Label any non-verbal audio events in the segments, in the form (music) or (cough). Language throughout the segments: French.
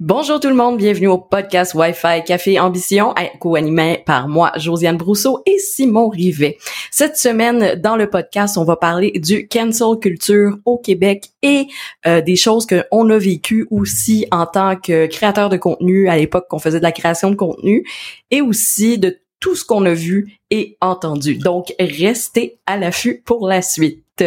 Bonjour tout le monde, bienvenue au podcast Wi-Fi Café Ambition, co-animé par moi, Josiane Brousseau et Simon Rivet. Cette semaine, dans le podcast, on va parler du cancel culture au Québec et euh, des choses qu'on a vécues aussi en tant que créateur de contenu à l'époque qu'on faisait de la création de contenu et aussi de tout ce qu'on a vu et entendu. Donc, restez à l'affût pour la suite.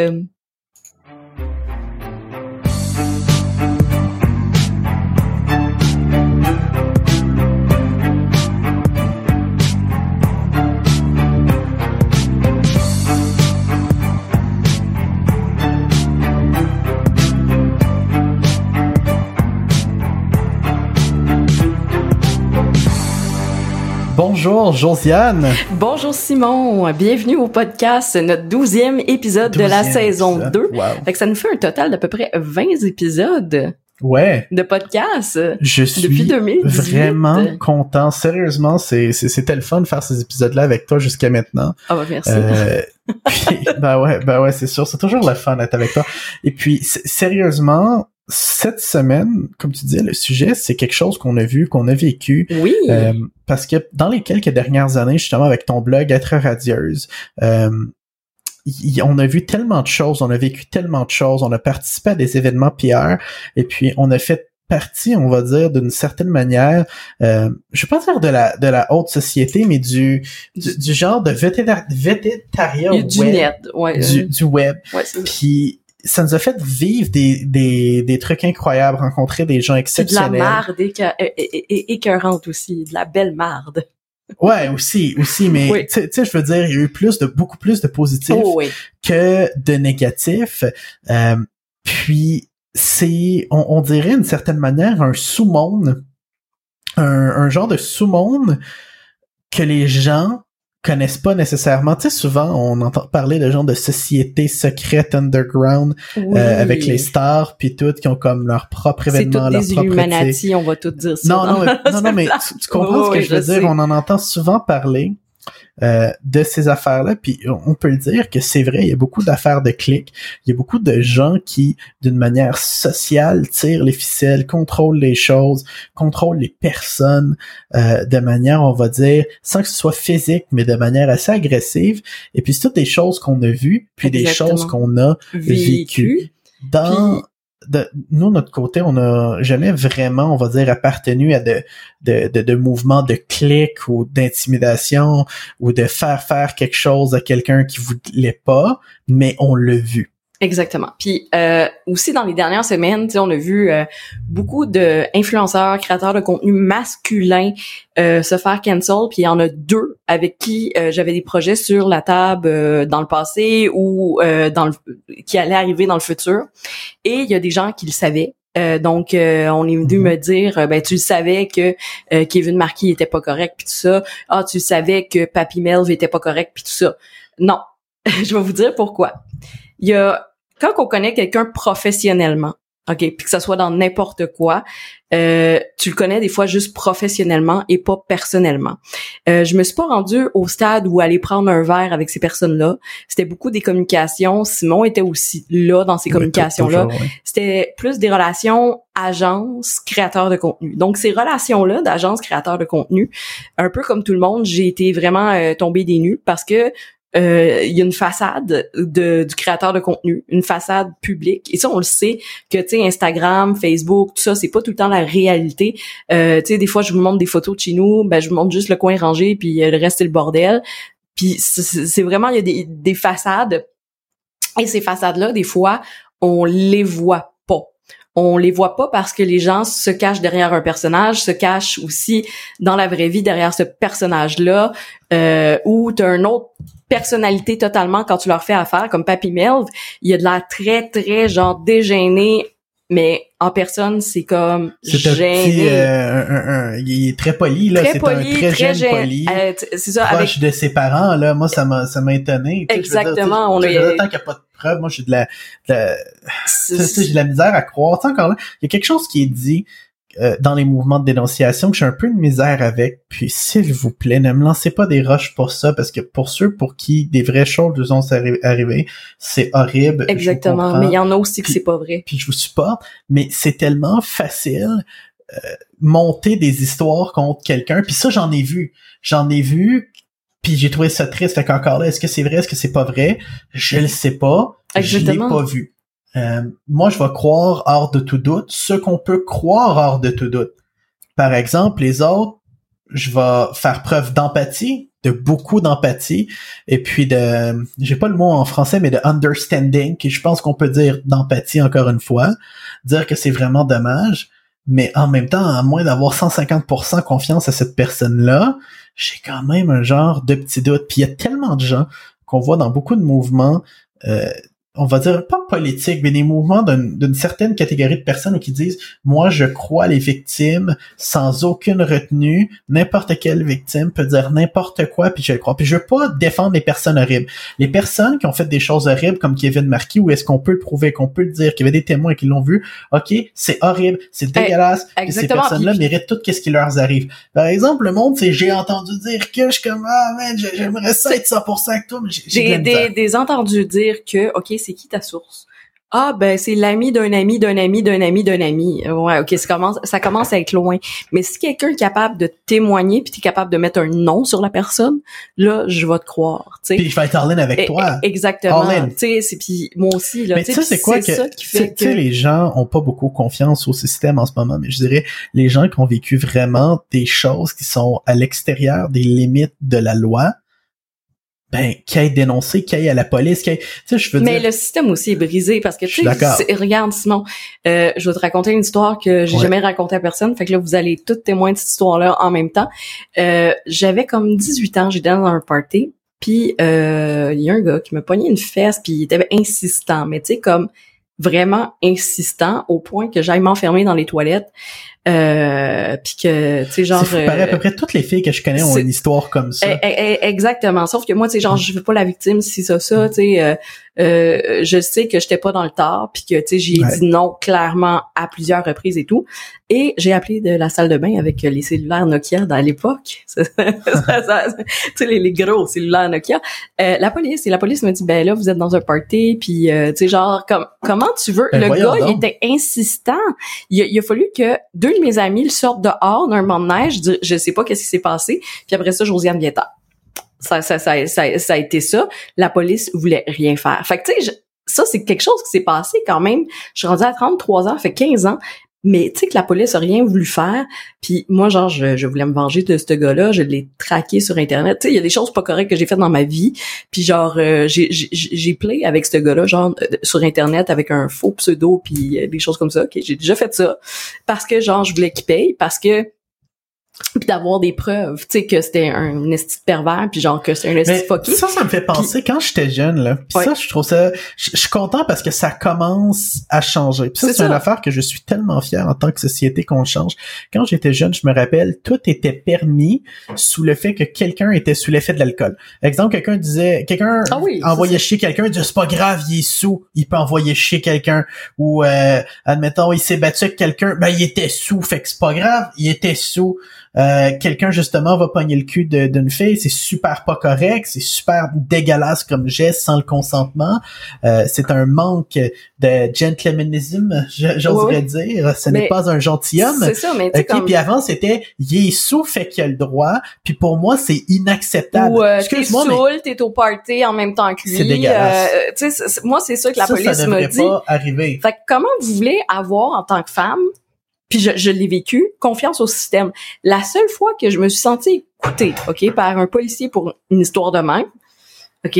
Bonjour Josiane. Bonjour Simon. Bienvenue au podcast, notre douzième épisode de la saison 2. Fait que ça nous fait un total d'à peu près 20 épisodes. Ouais. De podcast. Je suis depuis 2018. vraiment content. Sérieusement, c'est c'était le fun de faire ces épisodes-là avec toi jusqu'à maintenant. Ah bah merci. Euh, (laughs) puis, bah ouais, bah ouais, c'est sûr. C'est toujours le fun d'être avec toi. Et puis, sérieusement, cette semaine, comme tu dis, le sujet, c'est quelque chose qu'on a vu, qu'on a vécu. Oui. Euh, parce que dans les quelques dernières années, justement, avec ton blog Être radieuse, euh, on a vu tellement de choses, on a vécu tellement de choses, on a participé à des événements PR, et puis on a fait partie, on va dire, d'une certaine manière, euh, je vais pas dire de la de la haute société, mais du du, genre de végétariat web, du net, ouais, du, du web. Ouais, puis ça nous a fait vivre des, des, des trucs incroyables, rencontrer des gens exceptionnels. De la marde écœurante aussi, de la belle marde. Ouais, aussi, aussi, mais tu sais, je veux dire, il y a eu plus de beaucoup plus de positifs oh, que de négatifs. Euh, puis c'est, on, on, dirait d'une certaine manière un sous-monde, un, un genre de sous-monde que les gens connaissent pas nécessairement. Tu sais, souvent, on entend parler de gens de sociétés secrètes underground euh, avec les stars puis toutes qui ont comme leur propre événement, leur des propre Illuminati, on va tout dire ça. Non, non, mais, non, non, mais (laughs) tu, comprends ce que je veux dire. On en entend souvent parler. Euh, de ces affaires-là. Puis on peut le dire que c'est vrai, il y a beaucoup d'affaires de clics. Il y a beaucoup de gens qui, d'une manière sociale, tirent les ficelles, contrôlent les choses, contrôlent les personnes euh, de manière, on va dire, sans que ce soit physique, mais de manière assez agressive. Et puis c'est toutes des choses qu'on a vues, puis des choses qu'on a vécues. dans de, nous, notre côté, on n'a jamais vraiment, on va dire, appartenu à de, de, de, de mouvements de clic ou d'intimidation ou de faire faire quelque chose à quelqu'un qui voulait pas, mais on l'a vu. Exactement. Puis euh, aussi dans les dernières semaines, on a vu euh, beaucoup de influenceurs, créateurs de contenu masculins euh, se faire cancel. Puis il y en a deux avec qui euh, j'avais des projets sur la table euh, dans le passé ou dans le, qui allaient arriver dans le futur. Et il y a des gens qui le savaient. donc on est venu mhm. me dire ben tu savais que Kevin Marquis était pas correct puis tout ça. Ah tu savais que Papy Melv était pas correct puis tout ça. Non, (laughs) je vais vous dire pourquoi. Il y a quand on connaît quelqu'un professionnellement, OK, puis que ça soit dans n'importe quoi, euh, tu le connais des fois juste professionnellement et pas personnellement. Euh, je me suis pas rendue au stade où aller prendre un verre avec ces personnes-là. C'était beaucoup des communications. Simon était aussi là dans ces communications-là. C'était plus des relations agence créateur de contenu. Donc ces relations-là d'agence créateur de contenu, un peu comme tout le monde, j'ai été vraiment euh, tombée des nues parce que euh, il y a une façade de, du créateur de contenu, une façade publique. Et ça, on le sait que tu sais Instagram, Facebook, tout ça, c'est pas tout le temps la réalité. Euh, tu sais, des fois, je vous montre des photos de chez nous, ben je vous montre juste le coin rangé, puis euh, le reste c'est le bordel. Puis c'est vraiment il y a des, des façades. Et ces façades-là, des fois, on les voit. On les voit pas parce que les gens se cachent derrière un personnage, se cachent aussi dans la vraie vie derrière ce personnage-là, euh, ou t'as un autre personnalité totalement quand tu leur fais affaire, comme Papy Melv, il y a de la très, très, genre, dégêné, mais en personne, c'est comme gêné. Euh, il est très poli, là. C'est un très, très jeune poli. Euh, c'est ça, proche de ses parents, là. Moi, ça m'a, ça m'a étonné. Exactement. on est... Tant qu'il n'y a pas de preuves, moi, j'ai de la, de (laughs) j'ai de la misère à croire. encore là, il y a quelque chose qui est dit euh, dans les mouvements de dénonciation que j'ai un peu de misère avec. Puis s'il vous plaît, ne me lancez pas des roches pour ça, parce que pour ceux pour qui des vraies choses nous ont arrivé, c'est horrible. Exactement, mais il y en a aussi que c'est pas vrai. Puis je vous supporte, mais c'est tellement facile monter des histoires contre quelqu'un. Puis ça, j'en ai vu. J'en ai vu. Puis j'ai trouvé ça triste. Fait qu'encore là, est-ce que c'est vrai, est-ce que c'est pas vrai? Je le sais pas. Je l'ai pas vu. Euh, moi, je vais croire hors de tout doute ce qu'on peut croire hors de tout doute. Par exemple, les autres, je vais faire preuve d'empathie, de beaucoup d'empathie, et puis de, j'ai pas le mot en français, mais de understanding, qui je pense qu'on peut dire d'empathie encore une fois, dire que c'est vraiment dommage, mais en même temps, à moins d'avoir 150% confiance à cette personne-là, j'ai quand même un genre de petit doute. Puis il y a tellement de gens qu'on voit dans beaucoup de mouvements, euh, on va dire pas politique, mais des mouvements d'une certaine catégorie de personnes qui disent moi je crois les victimes sans aucune retenue, n'importe quelle victime peut dire n'importe quoi puis je le crois. Puis je veux pas défendre les personnes horribles. Les personnes qui ont fait des choses horribles comme Kevin Marquis, où est-ce qu'on peut le prouver, qu'on peut le dire, qu'il y avait des témoins qui l'ont vu, ok, c'est horrible, c'est eh, dégueulasse, et ces personnes-là méritent tout ce qui leur arrive. Par exemple, le monde, c'est j'ai entendu dire que je suis comme ah man, j'aimerais ça être 100% avec toi, mais j'ai des, des entendu dire que ok c'est qui ta source? Ah ben c'est l'ami d'un ami d'un ami d'un ami d'un ami. Ouais, ok, ça commence, ça commence à être loin. Mais si quelqu'un est capable de témoigner puis tu es capable de mettre un nom sur la personne, là je vais te croire. Puis je vais être all avec toi. Exactement. Tu sais, puis moi aussi là. Mais ça c'est quoi que, qui fait que... les gens ont pas beaucoup confiance au système en ce moment. Mais je dirais les gens qui ont vécu vraiment des choses qui sont à l'extérieur des limites de la loi ben qui aille dénoncer, qui aille à la police, qui tu sais je veux Mais le système aussi est brisé parce que tu sais regarde Simon, euh, je vais te raconter une histoire que j'ai jamais racontée à personne, fait que là vous allez tous témoins de cette histoire-là en même temps. Euh, j'avais comme 18 ans, j'étais dans un party, puis euh, il y a un gars qui me pognait une fesse puis il était insistant, mais tu sais comme vraiment insistant au point que j'aille m'enfermer dans les toilettes. Euh, puis que tu sais genre c'est à peu près toutes les filles que je connais ont une histoire comme ça. Eh, eh, eh, exactement, sauf que moi tu sais genre je veux pas la victime si ça ça, tu sais euh, euh, je sais que j'étais pas dans le tort puis que tu sais j'ai dit non clairement à plusieurs reprises et tout. Et j'ai appelé de la salle de bain avec les cellulaires Nokia dans l'époque. (laughs) Tu sais les, les, gros cellulaires Nokia. Euh, la police et la police me dit ben là vous êtes dans un party puis tu sais genre comme comment tu veux? Ben, le gars il était insistant. Il a, il a fallu que deux mes amis le sortent dehors d'un neige, je, je sais pas qu'est-ce qui s'est passé, puis après ça, Josiane Vieta. Ça, ça, ça, ça, ça a été ça. La police voulait rien faire. Fait que, tu sais, ça, c'est quelque chose qui s'est passé quand même. Je suis rendue à 33 ans, fait 15 ans, mais tu sais que la police a rien voulu faire. Puis moi, genre, je, voulais me venger de ce gars-là. Je l'ai traqué sur Internet. Tu sais, il y a des choses pas correctes que j'ai faites dans ma vie. Puis genre, euh, j'ai play avec ce gars-là, genre, euh, sur Internet avec un faux pseudo puis euh, des choses comme ça. Okay, j'ai déjà fait ça parce que genre, je voulais qu'il paye parce que puis d'avoir des preuves, tu sais que c'était un esti pervers puis genre que c'est un esti fucké. Ça ça me fait penser quand j'étais jeune là. ça je trouve ça je, suis content parce que ça commence à changer. Puis ça c'est une affaire que je suis tellement fier en tant que société qu'on change. Quand j'étais jeune, je me rappelle, tout était permis sous le fait que quelqu'un était sous l'effet de l'alcool. Exemple, quelqu'un disait quelqu'un ah envoyait chier quelqu'un, disait c'est pas grave, il est sous, il peut envoyer chier quelqu'un ou euh, admettons il s'est battu avec quelqu'un, ben il était sous, fait que c'est pas grave, il était sous. Euh, quelqu'un justement va pogner le cul d'une fille, c'est super pas correct, c'est super dégueulasse comme geste sans le consentement. Euh, c'est un manque de gentlemanisme, j'oserais dire. Ce n'est pas un gentilhomme. C'est ça, mais okay, Puis avant c'était il est sous fait qu'il a le droit. Puis pour moi c'est inacceptable. Ou euh, t'es saoul, t'es au party en même temps que lui. C'est dégueulasse. Euh, moi c'est ça que la police me dit. Pas arriver. Fait que comment vous voulez avoir en tant que femme puis je, l'ai vécu, confiance au système. La seule fois que je me suis sentie écoutée, OK, par un policier pour une histoire de même, OK,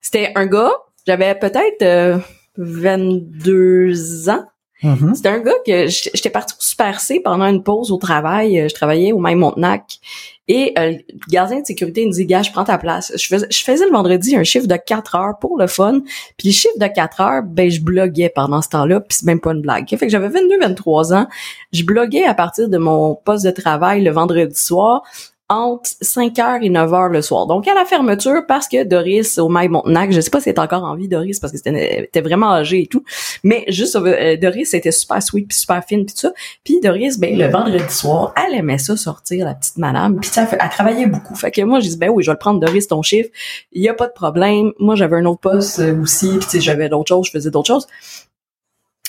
c'était un gars, j'avais peut-être 22 euh, ans, Mm-hmm. C'était un gars que j'étais partie au Super pendant une pause au travail. Euh, je travaillais au Même Montenac. Et euh, le gardien de sécurité me dit, gars, je prends ta place. Je faisais, je faisais le vendredi un chiffre de 4 heures pour le fun. Puis le chiffre de 4 heures, ben je bloguais pendant ce temps-là, puis c'est même pas une blague. Fait que j'avais 22-23 ans. Je bloguais à partir de mon poste de travail le vendredi soir entre 5h et 9h le soir. Donc à la fermeture, parce que Doris au Maï Montenac, je sais pas si elle est encore en vie, Doris, parce que c'était vraiment âgé et tout, mais juste euh, Doris était super sweet puis super fine puis tout ça. Puis Doris, ben le vendredi soir, elle aimait ça sortir, la petite madame, puis ça, elle travaillait beaucoup. Fait que moi, je dis ben oui, je vais le prendre Doris ton chiffre, il y a pas de problème. Moi, j'avais un autre poste euh, aussi, puis j'avais d'autres choses, je faisais d'autres choses.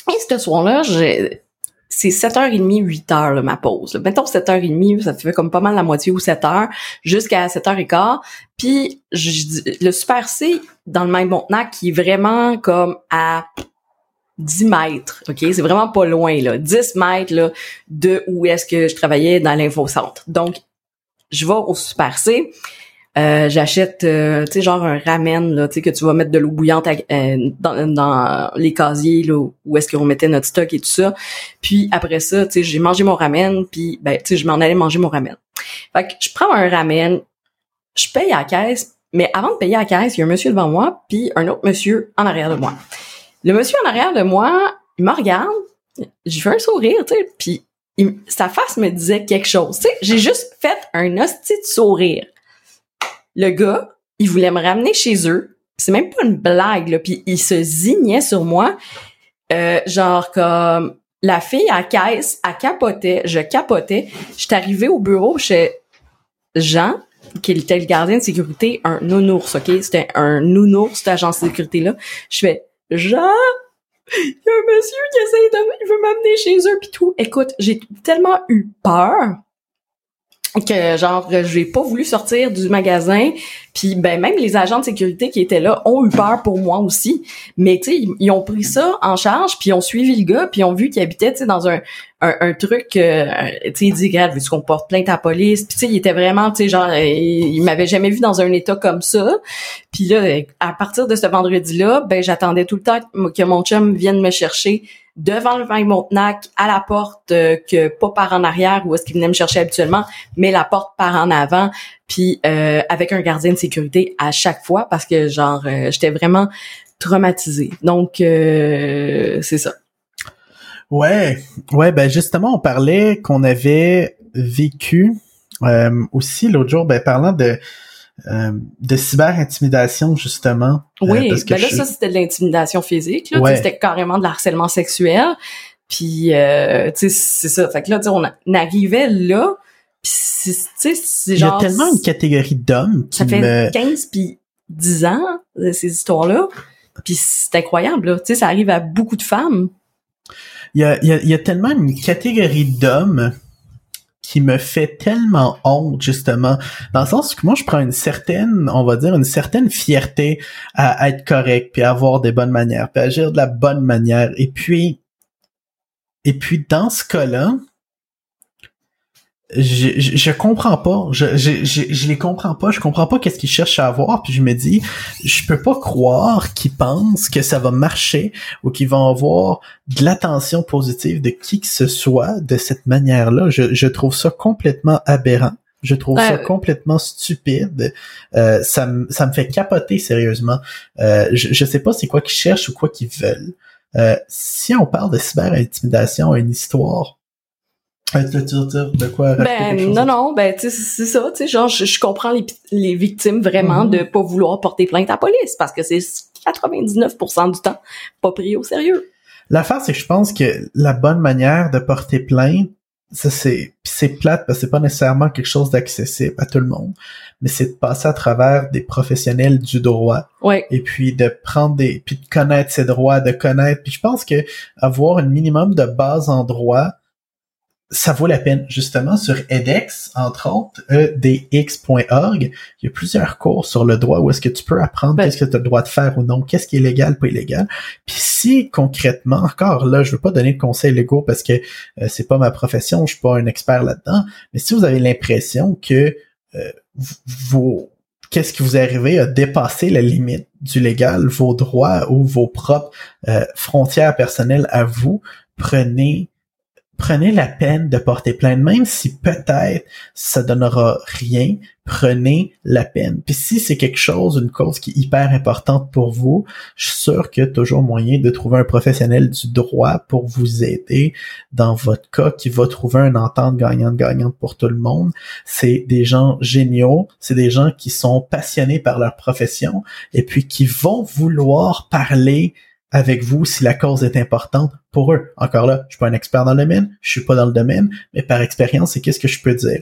Et ce soir-là, j'ai c'est 7h30, 8h, là, ma pause. Là. Mettons 7h30, ça fait comme pas mal la moitié ou 7h, jusqu'à 7h15. Puis le Super C, dans le même Montenac, qui est vraiment comme à 10 mètres, OK? C'est vraiment pas loin, là. 10 mètres, là, de où est-ce que je travaillais dans l'infocentre. Donc, je vais au Super C. Euh, j'achète euh, tu sais genre un ramen là tu sais que tu vas mettre de l'eau bouillante euh, dans, dans, les casiers là où est-ce qu'on mettait notre stock et tout ça. Puis après ça tu sais j'ai mangé mon ramen puis ben tu sais je m'en allais manger mon ramen. Fait que je prends un ramen je paye à la caisse mais avant de payer à la caisse il y a un monsieur devant moi puis un autre monsieur en arrière de moi. Le monsieur en arrière de moi il me regarde j'ai fait un sourire tu sais puis sa face me disait quelque chose. Tu sais j'ai juste fait un hostie de sourire le gars, il voulait me ramener chez eux. C'est même pas une blague, là. Puis il se zignait sur moi. Euh, genre comme la fille à caisse, elle capotait, je capotais. J'étais arrivée au bureau chez Jean, qui était le gardien de sécurité, un nounours, OK? C'était un nounours, cette agence de sécurité-là. Je fais, Jean, il y a un monsieur qui essaye de... Il veut m'amener chez eux, puis tout. Écoute, j'ai tellement eu peur que genre j'ai pas voulu sortir du magasin. Puis ben même les agents de sécurité qui étaient là ont eu peur pour moi aussi. Mais tu sais ils, ont pris ça en charge puis ils ont suivi le gars puis ils ont vu qu'il habitait tu sais dans un un, truc euh, tu sais il dit regarde veux-tu qu'on porte plainte à la police? Puis tu sais il était vraiment tu sais genre euh, il, m'avait jamais vu dans un état comme ça. Puis là à partir de ce vendredi là ben j'attendais tout le temps que mon chum vienne me chercher devant le vin Montenac, à la porte euh, que pas par en arrière où est-ce qu'il venait me chercher habituellement, mais la porte par en avant, puis euh, avec un gardien de sécurité à chaque fois parce que genre euh, j'étais vraiment traumatisée. Donc c'est ça. Ouais, ouais, ben justement on parlait qu'on avait vécu aussi l'autre jour, ben parlant de euh, de cyber-intimidation, justement. Euh, oui, parce que ben là, ça, c'était de l'intimidation physique. Là, C'était carrément de l'harcèlement sexuel. Puis, euh, tu sais, c'est ça. Fait que là, on, on arrivait là, tu sais, c'est genre... Il y a tellement une catégorie d'hommes qui Ça fait me... 15 puis 10 ans, ces histoires-là. Puis c'est incroyable, là. Tu sais, ça arrive à beaucoup de femmes. Il y a, il y a, il y a tellement une catégorie d'hommes qui me fait tellement honte justement. Dans le sens que moi je prends une certaine on va dire une certaine fierté à, être correct puis à avoir des bonnes manières puis à agir de la bonne manière. Et puis et puis dans ce cas-là je, je, comprends pas. Je, je, je, les comprends pas. Je comprends pas qu'est-ce qu'ils cherchent à avoir. Puis je me dis, je peux pas croire qu'ils pensent que ça va marcher ou qu'ils vont avoir de l'attention positive de qui que ce soit de cette manière-là. Je, je trouve ça complètement aberrant. Je trouve ça complètement stupide. Euh, ça, me, ça me fait capoter sérieusement. Euh, je, je sais pas c'est quoi qu'ils cherchent ou quoi qu'ils veulent. Euh, si on parle de cyber-intimidation, une histoire de quoi Ben non non, ben tu c'est ça, tu sais genre je, comprends les, les victimes vraiment mm-hmm. de pas vouloir porter plainte à la police parce que c'est 99% du temps pas pris au sérieux. L'affaire c'est que je pense que la bonne manière de porter plainte ça c'est c'est plate parce que c'est pas nécessairement quelque chose d'accessible à tout le monde mais c'est de passer à travers des professionnels du droit ouais. et puis de prendre des puis de connaître ses droits de connaître puis je pense que avoir un minimum de base en droit ça vaut la peine. Justement, sur edX, entre autres, edx.org, il y a plusieurs cours sur le droit où est-ce que tu peux apprendre qu'est-ce que tu as le droit de faire ou non, qu'est-ce qui est légal, pas illégal. Puis si concrètement, encore là, je veux pas donner de conseils légaux parce que euh, c'est pas ma profession, je suis pas un expert là-dedans, mais si vous avez l'impression que euh, vos qu'est-ce qui vous est arrivé à dépasser la limite du légal, vos droits ou vos propres euh, frontières personnelles à vous, prenez prenez la peine de porter plainte, même si peut-être ça donnera rien, prenez la peine. Puis si c'est quelque chose, une cause qui est hyper importante pour vous, je suis sûr qu'il y a toujours moyen de trouver un professionnel du droit pour vous aider dans votre cas qui va trouver un entente gagnante-gagnante pour tout le monde. C'est des gens géniaux, c'est des gens qui sont passionnés par leur profession et puis qui vont vouloir parler avec vous si la cause est importante pour eux. Encore là, je suis pas un expert dans le domaine, je suis pas dans le domaine, mais par expérience, c'est qu'est-ce que je peux dire?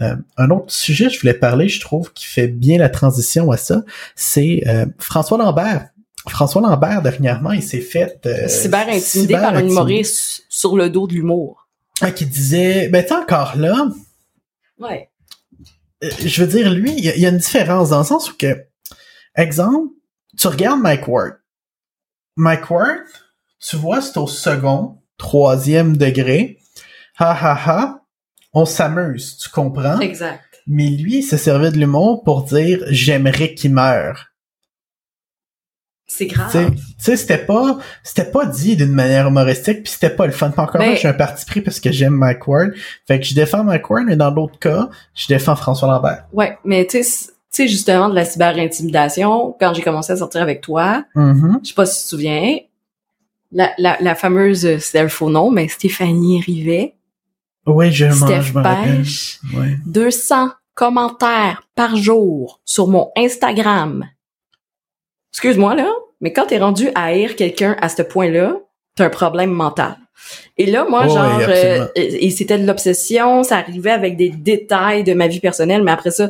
Euh, un autre sujet, que je voulais parler, je trouve, qui fait bien la transition à ça, c'est euh, François Lambert François Lambert, dernièrement, il s'est fait... Euh, cyber intimidé par un humoriste sur le dos de l'humour. Ah, qui disait, ben t'es encore là. Ouais. Euh, je veux dire, lui, il y, a une différence dans le sens où que, exemple, tu regardes Mike Ward. Mike Ward, tu vois, c'est au second, troisième degré. Ha ha ha. On s'amuse, tu comprends? Exact. Mais lui, il se servait de l'humour pour dire j'aimerais qu'il meure. C'est grave. Tu sais, c'était pas, c'était pas dit d'une manière humoristique, puis c'était pas le fun. Pas encore ben, j'ai un parti pris parce que j'aime Mike Ward. Fait que je défends Mike Ward, mais dans l'autre cas, je défends François Lambert. Ouais, mais tu sais, justement de la cyber-intimidation, quand j'ai commencé à sortir avec toi, mm-hmm. je sais pas si tu te souviens, la, la, la fameuse, c'est un faux nom, mais Stéphanie Rivet. Oui, je Steph Pêche, ouais. 200 commentaires par jour sur mon Instagram excuse-moi là, mais quand t'es rendu à haïr quelqu'un à ce point-là, t'as un problème mental. Et là, moi, genre, euh, et, c'était de l'obsession, ça arrivait avec des détails de ma vie personnelle, mais après ça,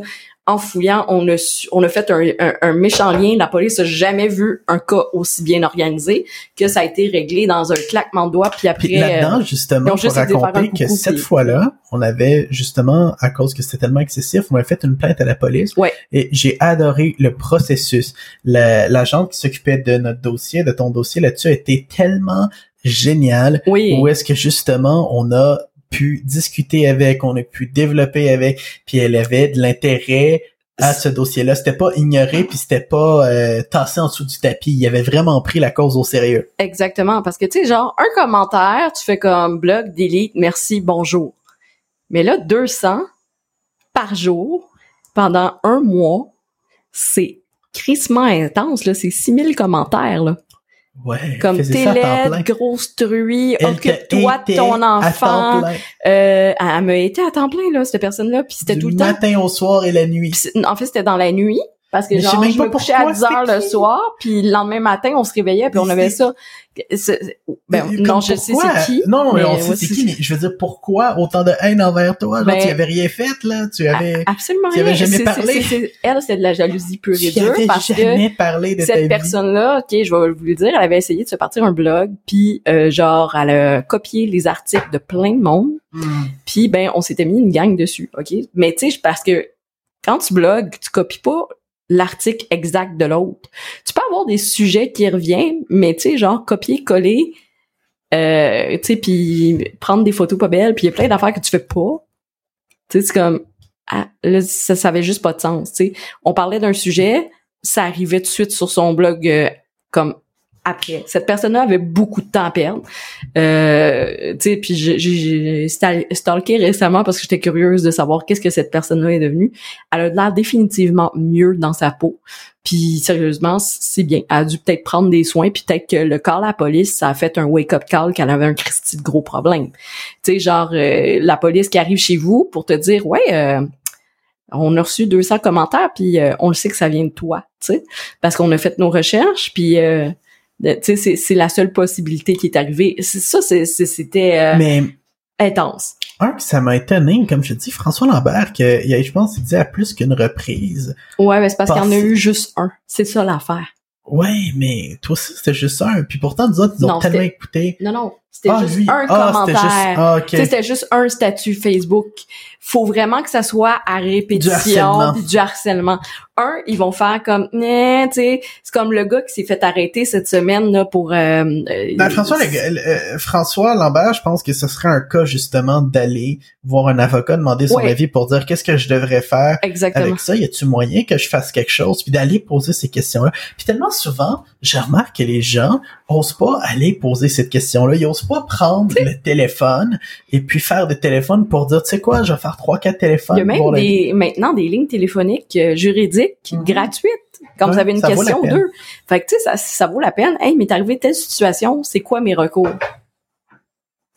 en fouillant, on a, on a fait un, un, méchant lien. La police a jamais vu un cas aussi bien organisé que ça a été réglé dans un claquement de doigts. Puis après, là-dedans, euh, justement, pour raconter que cette fois-là, on avait justement, à cause que c'était tellement excessif, on avait fait une plainte à la police. Ouais. Et j'ai adoré le processus. L'agent qui s'occupait de notre dossier, de ton dossier là-dessus, a été tellement génial. Oui. Où est-ce que justement on a pu discuter avec, on a pu développer avec, puis elle avait de l'intérêt à ce dossier-là. C'était pas ignoré puis c'était pas euh, tassé en dessous du tapis. Il avait vraiment pris la cause au sérieux. Exactement, parce que tu sais, genre un commentaire, tu fais comme blog, delete, merci, bonjour. Mais là, 200 par jour pendant un mois, c'est crissement intense là. C'est 6000 commentaires là. Ouais, comme t'es laide, grosse truie, occupe-toi de ton enfant. Euh, elle m'a été à temps plein là cette personne-là, puis c'était tout le temps. matin au soir et la nuit. en fait, c'était dans la nuit. Parce que genre, je, me couchais à 10 heures le soir, puis le lendemain matin, on se réveillait, puis on avait ça. Ben, non, je sais c'est qui. Non, mais on sait c'est qui, mais je veux dire, pourquoi autant de haine envers toi? Genre, ben, tu avais rien fait, là? Tu avais... Absolument tu avais jamais parlé. elle, c'est de la jalousie pure et dure, parce jamais parlé de cette personne-là, ok, je vais vous le dire, elle avait essayé de se partir un blog, puis euh, genre, elle a copié les articles de plein de monde, hmm. puis ben, on s'était mis une gang dessus, ok? Mais tu sais, parce que quand tu blogues, tu copies pas l'article exact de l'autre. Tu peux avoir des sujets qui reviennent, mais tu sais, genre copier-coller, euh, tu sais, puis prendre des photos pas belles, puis il y a plein d'affaires que tu fais pas. Tu sais, c'est comme, ah, là, ça, ça avait juste pas de sens, tu sais. On parlait d'un sujet, ça arrivait tout de suite sur son blog euh, comme après. Cette personne-là avait beaucoup de temps à perdre. Euh, tu sais, puis j'ai stalké récemment parce que j'étais curieuse de savoir qu'est-ce que cette personne-là est devenue. Elle a l'air définitivement mieux dans sa peau. Puis sérieusement, c'est bien. Elle a dû peut-être prendre des soins, puis peut-être que le call à la police, ça a fait un wake-up call qu'elle avait un Christy de gros problème. Tu sais, genre euh, la police qui arrive chez vous pour te dire, ouais. Euh, on a reçu 200 commentaires puis euh, on le sait que ça vient de toi, tu sais, parce qu'on a fait nos recherches puis sais, c'est la seule possibilité qui est arrivée. Ça, c'était euh, Mais, intense. Un, ça m'a étonné, comme je dis, François Lambert, que je pense qu'il disait à plus qu'une reprise. Ouais, mais c'est parce qu'il y en a eu juste un. C'est ça l'affaire. Ouais, mais toi aussi, c'était juste un. Puis pourtant, nous autres, ils ont tellement écouté. Non, non. C'était ah, juste un ah, commentaire. C'était juste... Ah, C'était juste un statut Facebook. Faut vraiment que ça soit à répétition. Du harcèlement. du harcèlement. Un, ils vont faire comme, tu sais, c'est comme le gars qui s'est fait arrêter cette semaine là pour. Euh, ben, François, euh, François Lambert, je pense que ce serait un cas justement d'aller voir un avocat, demander son avis pour dire qu'est-ce que je devrais faire Exactement. avec ça. Y a-tu moyen que je fasse quelque chose, puis d'aller poser ces questions-là. Puis tellement souvent, je remarque que les gens osent pas aller poser cette question-là. Ils osent pas prendre le téléphone et puis faire des téléphones pour dire, tu sais quoi, je vais faire trois, quatre téléphones. Il y a même des, maintenant des lignes téléphoniques euh, juridiques mhm. gratuites quand vous avez une question ou deux. Fait que tu sais, ça, ça vaut la peine. Hey, m'est arrivé telle situation, c'est quoi mes recours?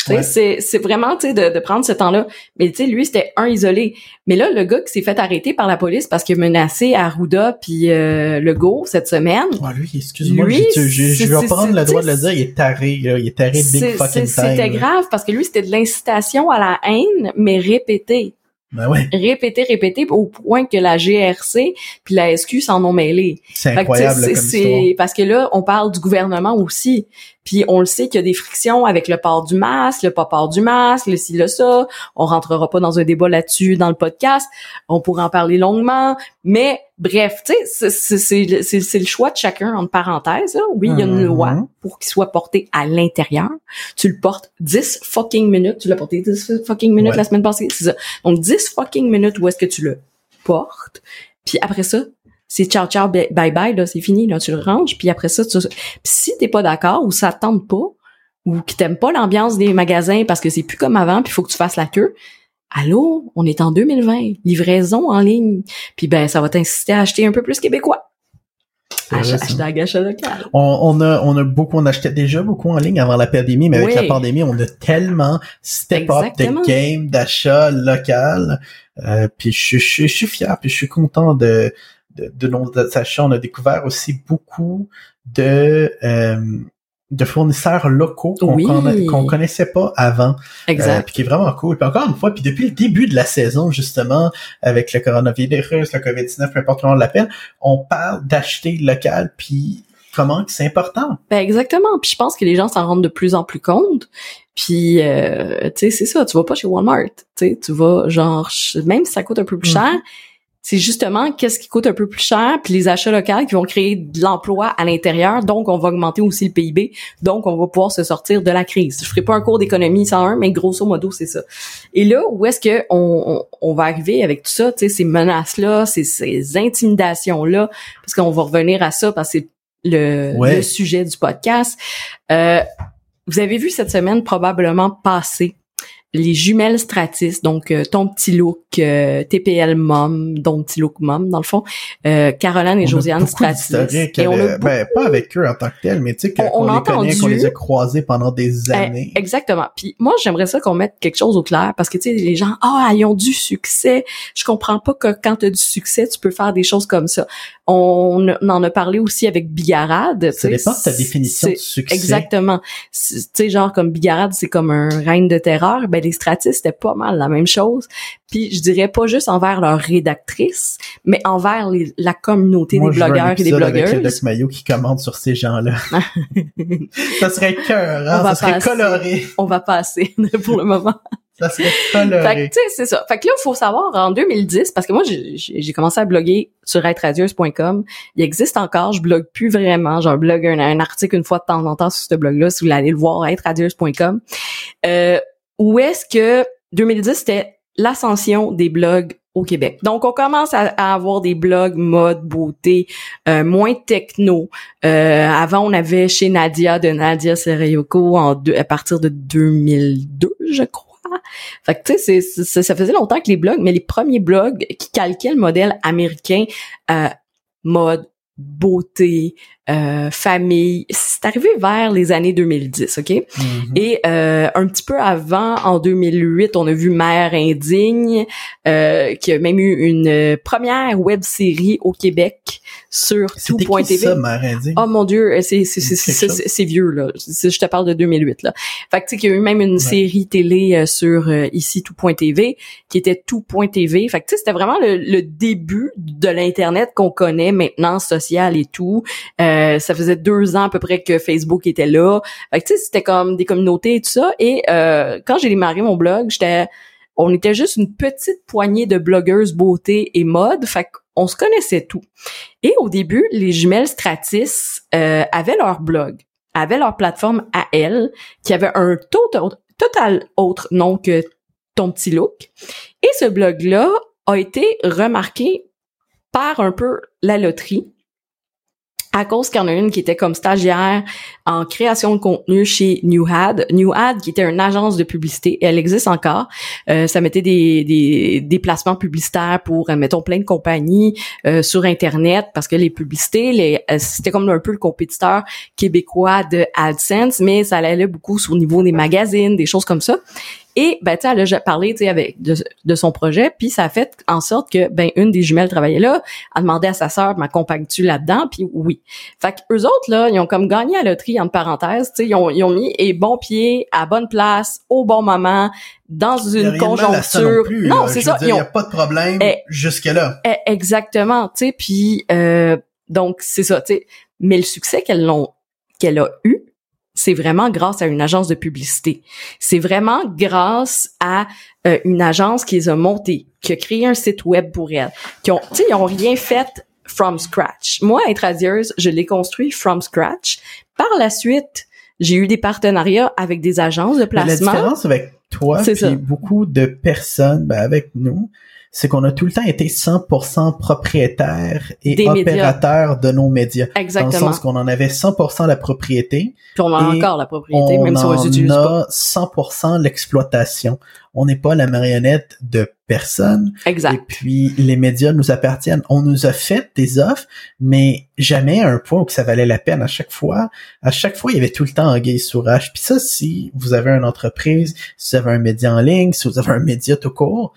C'est, vraiment tu sais, de, de, prendre ce temps-là. Mais tu sais, lui, c'était un isolé. Mais là, le gars qui s'est fait arrêter par la police parce qu'il a menacé Arruda puis euh, le go cette semaine. Ouais, lui, excuse-moi, je, je, vais prendre le droit de le dire, il est taré, il est taré big fucking. C'était grave parce que lui, c'était de l'incitation à la haine, mais répétée. Ben ouais. Répéter, répéter, au point que la GRC puis la SQ s'en ont mêlé. C'est incroyable comme c'est parce que là, on parle du gouvernement aussi. Puis on le sait qu'il y a des frictions avec le port du masque, le pas port du masque, le ci, le ça. On rentrera pas dans un débat là-dessus dans le podcast. On pourra en parler longuement. Mais bref, tu sais, c'est le choix de chacun, entre parenthèses. Là. Oui, il y a une loi Mhm. pour qu'il soit porté à l'intérieur. Tu le portes 10 fucking minutes. Tu l'as porté 10 fucking minutes Ouais. la semaine passée. C'est ça. Donc 10 fucking minutes où est-ce que tu le portes. Puis après ça, c'est ciao ciao bye bye là, c'est fini là, tu le ranges puis après ça tu puis si t'es pas d'accord ou ça te tente pas ou que t'aimes pas l'ambiance des magasins parce que c'est plus comme avant puis il faut que tu fasses la queue. Allô, on est en 2020, livraison en ligne. Puis ben ça va t'inciter à acheter un peu plus québécois. C'est vrai, Ach- ça. Acheter à gâchette local. On, on a, on a beaucoup, on achetait déjà beaucoup en ligne avant la pandémie, mais avec la pandémie, on a tellement step up de game, d'achat local. Euh, puis je, je, je suis fier, puis je suis content de, de, de nos achats. On a découvert aussi beaucoup de, euh, de fournisseurs locaux qu'on Oui. connaissait pas avant. Euh, Exact. puis qui est vraiment cool. Puis encore une fois, puis depuis le début de la saison, justement, avec le coronavirus, le COVID-19, peu importe comment on l'appelle, on parle d'acheter local, puis comment que c'est important. Ben exactement. Puis je pense que les gens s'en rendent de plus en plus compte. Puis euh, tu sais, c'est ça. Tu vas pas chez Walmart. Tu sais, tu vas genre même si ça coûte un peu plus Mhm. cher. C'est justement qu'est-ce qui coûte un peu plus cher, puis les achats locaux qui vont créer de l'emploi à l'intérieur, donc on va augmenter aussi le PIB, donc on va pouvoir se sortir de la crise. Je ferai pas un cours d'économie 101, mais grosso modo c'est ça. Et là, où est-ce que on, on, on va arriver avec tout ça, tu sais, ces menaces-là, ces, ces intimidations-là, parce qu'on va revenir à ça, parce que c'est le, Ouais. le sujet du podcast. Euh, vous avez vu cette semaine probablement passer les jumelles Stratis, donc euh, ton petit look euh, TPL mom, ton petit look mom dans le fond, euh, Caroline et On Josiane beaucoup Stratis. Et on a avec- ben, pas avec eux en tant que tel, mais tu sais, On- qu'on on a les connaît, qu'on les a croisés pendant des Eh, années. exactement. Puis moi, j'aimerais ça qu'on mette quelque chose au clair parce que tu sais les gens ah ils ont du succès. Je comprends pas que quand tu as du succès, tu peux faire des choses comme ça. On, on en a parlé aussi avec Bigarade. Ça dépend de ta définition de succès. Exactement. Tu sais genre comme Bigarade, c'est comme un règne de terreur, ben les Stratis c'était pas mal la même chose. Puis je dirais pas juste envers leurs rédactrices, mais envers les- la communauté Moi, des blogueurs et des épisode avec le blogueuses. Mayo qui commente sur ces gens-là. (laughs) ça serait cœur, hein? Ça serait passer. coloré. On va passer (laughs) pour le moment. Ça serait Fait que, tu sais, c'est ça. Fait que là, il faut savoir, en 2010, parce que moi, j'ai commencé à bloguer sur être-radieuse.com. Il existe encore, je blogue plus vraiment. Genre, blogue un, un article une fois de temps en temps sur ce blog-là, si vous voulez aller le voir, être-radieuse.com. Euh, où est-ce que 2010, c'était l'ascension des blogs au Québec. Donc, on commence à, avoir des blogs mode, beauté, euh, moins techno. Euh, avant, on avait chez Nadia de Nadia Sereyoko en deux- à partir de 2002, je crois. Fait que tu sais, c'est- ça faisait longtemps que les blogs, mais les premiers blogs qui calquaient le modèle américain, euh, mode, beauté, euh, famille, c'est arrivé vers les années 2010, ok? Mhm. Et euh, un petit peu avant, en 2008, on a vu Mère indigne, euh, qui a même eu une euh, première web série au Québec sur tout.tv. ça, Mère Indigne? Oh mon dieu, euh, c'est vieux là. Je te parle de 2008 là. Fait que tu sais qu'il y a eu même une Ouais. série télé sur ici tout.tv qui était tout.tv. Fait que tu sais c'était vraiment le, le début de l'internet qu'on connaît maintenant social et tout. Euh, ça faisait deux ans à peu près que Facebook était là. Fait que tu sais c'était comme des communautés et tout ça. Et euh, quand j'ai démarré mon blog, j'étais on était juste une petite poignée de blogueuses beauté et mode. Fait qu'on se connaissait tout. Et au début, les jumelles Stratis euh, avaient leur blog, avaient leur plateforme à elles, qui avait un total, total autre nom que ton petit look. Et ce blog-là a été remarqué par un peu la loterie à cause qu'il y en a une qui était comme stagiaire en création de contenu chez NewHad. NewHad, qui était une agence de publicité, elle existe encore. Euh, ça mettait des, des, placements publicitaires pour, euh, mettons, plein de compagnies euh, sur Internet, parce que les publicités, les, c'était comme un peu le compétiteur québécois de AdSense, mais ça allait beaucoup sur le niveau des magazines, des choses comme ça. Et ben tu sais, elle a parlé tu sais avec de, de, son projet, puis ça a fait en sorte que ben une des jumelles travaillait là, a demandé à sa sœur m'accompagnes-tu là-dedans, puis oui. Fait que eux autres là, ils ont comme gagné à la loterie entre parenthèses, tu sais, ils ont, ils ont mis les bons pieds à bonne place au bon moment dans une conjoncture. non, c'est ça. Il n'y a pas de problème eh, jusque là. Eh, exactement, tu sais, puis euh, donc c'est ça, tu sais. Mais le succès qu'elle l'ont qu'elle a eu, c'est vraiment grâce à une agence de publicité. C'est vraiment grâce à euh, une agence qui les a montées, qui a créé un site web pour elle, qui ont, tu sais, ils ont rien fait from scratch. Moi, être radieuse, je l'ai construit from scratch. Par la suite, j'ai eu des partenariats avec des agences de placement. la différence avec toi et beaucoup de personnes, ben avec nous, c'est qu'on a tout le temps été 100% propriétaire et opérateur de nos médias. Exactement. Dans le sens qu'on en avait 100% la propriété. Puis on a encore la propriété, même si on les utilise pas. On a 100% l'exploitation. On n'est pas la marionnette de personne. Exact. Et puis, les médias nous appartiennent. On nous a fait des offres, mais jamais à un point où ça valait la peine à chaque fois. À chaque fois, il y avait tout le temps un gay sourage. Puis ça, si vous avez une entreprise, si vous avez un média en ligne, si vous avez un média tout court,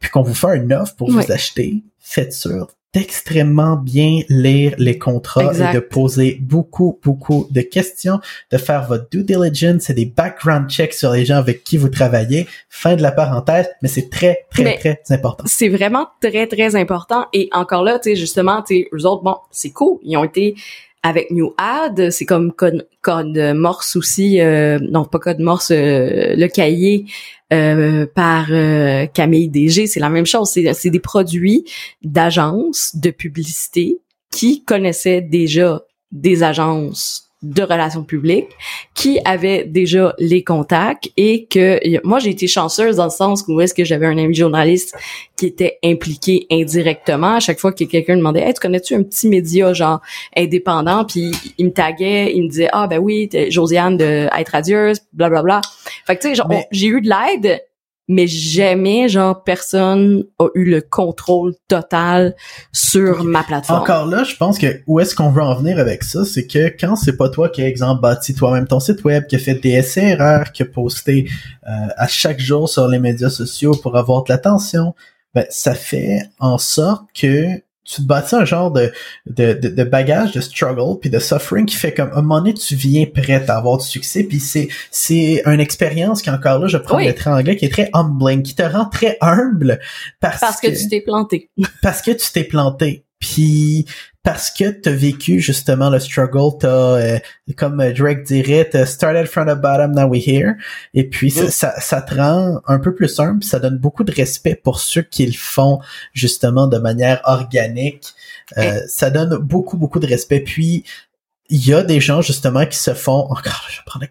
puis qu'on vous fait une offre pour vous acheter, faites sûr d'extrêmement bien lire les contrats et de poser beaucoup, beaucoup de questions, de faire votre due diligence et des background checks sur les gens avec qui vous travaillez. Fin de la parenthèse, mais c'est très, très, très important. C'est vraiment très, très important. Et encore là, tu sais, justement, tu sais, eux autres, bon, c'est cool. Ils ont été avec New Ad, c'est comme code, code morse aussi, euh, non pas code morse, euh, le cahier euh, par euh, Camille DG, c'est la même chose. C'est des produits d'agences de publicité qui connaissaient déjà des agences de relations publiques qui avait déjà les contacts et que moi j'ai été chanceuse dans le sens où est-ce que j'avais un ami journaliste qui était impliqué indirectement. À chaque fois que quelqu'un demandait hey tu connais-tu un petit média genre indépendant puis il me taguait il me disait ah ben oui Josiane de être radieuse bla bla bla fait que tu sais j'ai eu de l'aide mais jamais genre personne a eu le contrôle total sur ma plateforme. Encore là, je pense que où est-ce qu'on veut en venir avec ça, c'est que quand c'est pas toi qui exemple bâti toi-même ton site web, qui a fait des essais erreurs, qui a posté euh, à chaque jour sur les médias sociaux pour avoir de l'attention, ben ça fait en sorte que tu te bâtis un genre de, de, de, bagage de struggle puis de suffering qui fait comme à un moment donné tu viens prêt à avoir du succès puis c'est c'est une expérience qui encore là je prends le trait anglais qui est très humbling qui te rend très humble parce, parce que, tu t'es planté. (laughs) parce que tu t'es planté puis parce que tu as vécu justement le struggle, t'as euh, comme Drake dirait, t'as started from the bottom, now we're here. Et puis ça, ça, ça, te rend un peu plus humble, ça donne beaucoup de respect pour ceux qui le font justement de manière organique. Euh, ça donne beaucoup beaucoup de respect. Puis il y a des gens justement qui se font encore je prends la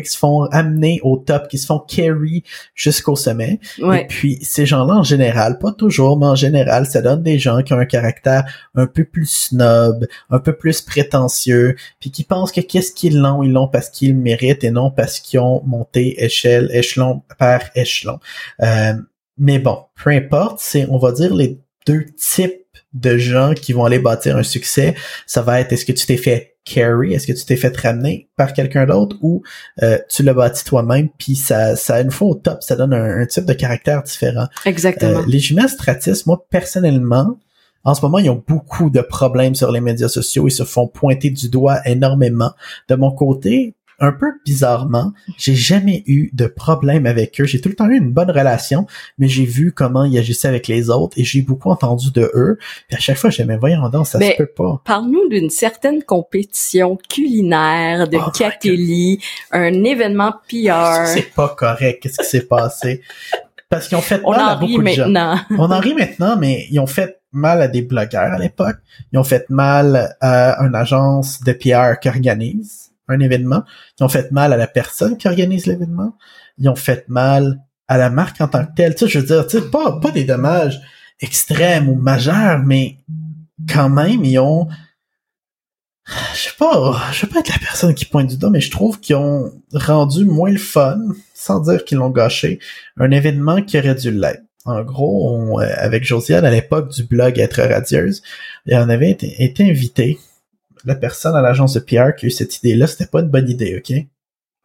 qui se font amener au top qui se font carry jusqu'au sommet. Et puis ces gens-là en général pas toujours mais en général ça donne des gens qui ont un caractère un peu plus snob un peu plus prétentieux puis qui pensent que qu'est-ce qu'ils l'ont? Ils l'ont parce qu'ils méritent et non parce qu'ils ont monté échelle échelon par échelon. Euh, mais bon peu importe c'est on va dire les deux types de gens qui vont aller bâtir un succès ça va être est-ce que tu t'es fait carry? Est-ce que tu t'es fait ramener par quelqu'un d'autre? Ou euh, tu l'as bâti toi-même? Puis ça, ça une fois au top, ça donne un, type de caractère différent. Exactement. Euh, les jumelles Stratis, moi personnellement, en ce moment, ils ont beaucoup de problèmes sur les médias sociaux. Ils se font pointer du doigt énormément. De mon côté, un peu bizarrement, j'ai jamais eu de problème avec eux. J'ai tout le temps eu une bonne relation, mais j'ai vu comment ils agissaient avec les autres et j'ai beaucoup entendu de eux. Puis à chaque fois, j'aimais voyons donc, ça se peut pas. Parle-nous d'une certaine compétition culinaire de oh un événement PR. C'est pas correct. Qu'est-ce qui s'est passé? Parce qu'ils ont fait mal à beaucoup de gens. On en rit maintenant, mais ils ont fait mal à des blogueurs à l'époque. Ils ont fait mal à une agence de PR qui organise un événement. Ils ont fait mal à la personne qui organise l'événement. Ils ont fait mal à la marque en tant que telle. Tu sais, je veux dire, tu sais, pas, pas des dommages extrêmes ou majeurs, mais quand même, ils ont, je sais pas, je veux pas être la personne qui pointe du doigt, mais je trouve qu'ils ont rendu moins le fun, sans dire qu'ils l'ont gâché, un événement qui aurait dû l'être. En gros, euh, avec Josiane, à l'époque du blog Être radieuse, on avait été invité la personne à l'agence de PR qui a eu cette idée-là, c'était pas une bonne idée, ok?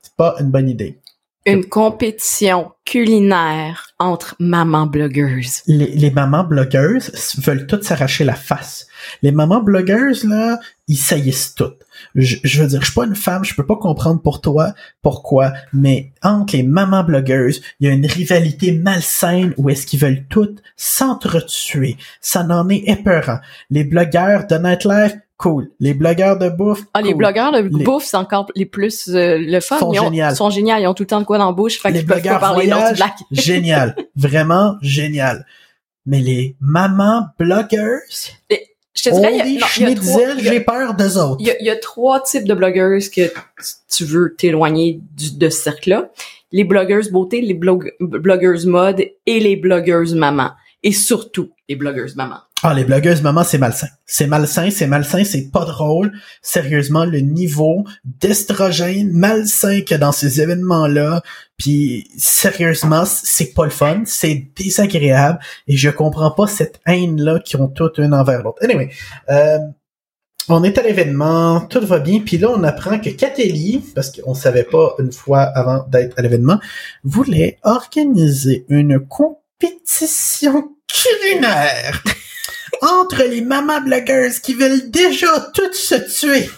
C'est pas une bonne idée. Une compétition culinaire entre mamans blogueuses. Les, les mamans blogueuses veulent toutes s'arracher la face. Les mamans blogueuses, là, ils saillissent toutes. Je, je, veux dire, je suis pas une femme, je peux pas comprendre pour toi pourquoi, mais entre les mamans blogueuses, il y a une rivalité malsaine où est-ce qu'ils veulent toutes s'entretuer. Ça n'en est épeurant. Les blogueurs de Nightlife cool. Les blogueurs de bouffe. Ah, les blogueurs de bouffe, c'est encore les plus euh, le fun. Sont géniaux. sont géniaux. Ils ont tout le temps de quoi dans la bouche. Fait les blogueurs parler voyage, (laughs) génial. Vraiment génial. Mais les mamans blogueurs. je te dirais, il y a, j'ai peur d'eux autres. Il y, a, trois types de blogueuses que tu veux t'éloigner de ce cercle-là. Les blogueuses beauté, les blogueuses mode et les blogueuses maman. Et surtout, les blogueuses maman. Ah, les blogueuses maman, c'est malsain. C'est malsain, c'est malsain, c'est pas drôle. Sérieusement, le niveau d'estrogène malsain que dans ces événements-là, puis sérieusement, c'est pas le fun, c'est désagréable, et je comprends pas cette haine-là qui ont toutes une envers l'autre. Anyway, euh, on est à l'événement, tout va bien, puis là on apprend que Catelli, parce qu'on savait pas une fois avant d'être à l'événement, voulait organiser une compétition culinaire entre les mamans blogueuses qui veulent déjà toutes se tuer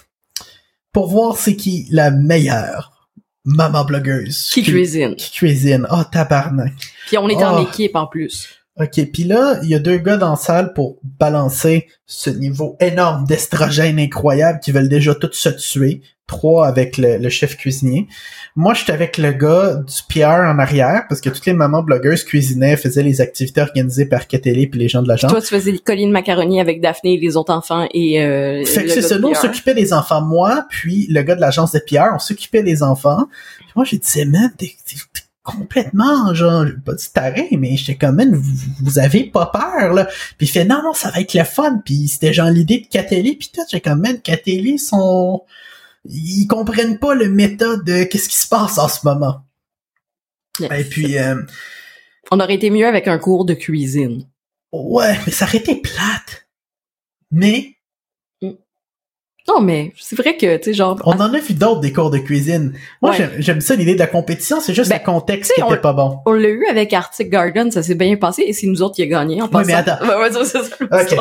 pour voir c'est qui la meilleure maman blogueuse. Qui, cuisine. Qui cuisine. Oh, tabarnak. Puis on est en oh. équipe en plus. OK, puis là, il y a deux gars dans la salle pour balancer ce niveau énorme d'estrogène incroyable qui veulent déjà tous se tuer. Trois avec le, chef cuisinier. Moi, j'étais avec le gars du PR en arrière parce que toutes les mamans blogueuses cuisinaient, faisaient les activités organisées par Catelli puis les gens de l'agence. Toi, tu faisais les collines macaroni avec Daphné et les autres enfants et euh, Fait que c'est ça, nous, on s'occupait des enfants. Moi, puis le gars de l'agence de PR, on s'occupait des enfants. moi, j'ai dit, man, t'es complètement, genre, pas dit taré, mais j'étais comme, même, vous, avez pas peur, là. Puis il fait, non, non, ça va être le fun. Puis c'était genre l'idée de Catelli, puis tout, j'ai comme, même, Catelli sont, ils comprennent pas le méthode de qu'est-ce qui se passe en ce moment. Et puis, euh, on aurait été mieux avec un cours de cuisine. Ouais, mais ça aurait été plate. Mais non, mais c'est vrai que, tu sais, genre... On en a vu d'autres des cours de cuisine. Moi, j'aime ça l'idée de la compétition, c'est juste ben, le contexte qui était pas bon. On l'a eu avec Arctic Garden, ça s'est bien passé, et c'est nous autres qui a gagné en passant. Oui, mais attends. (laughs) ok.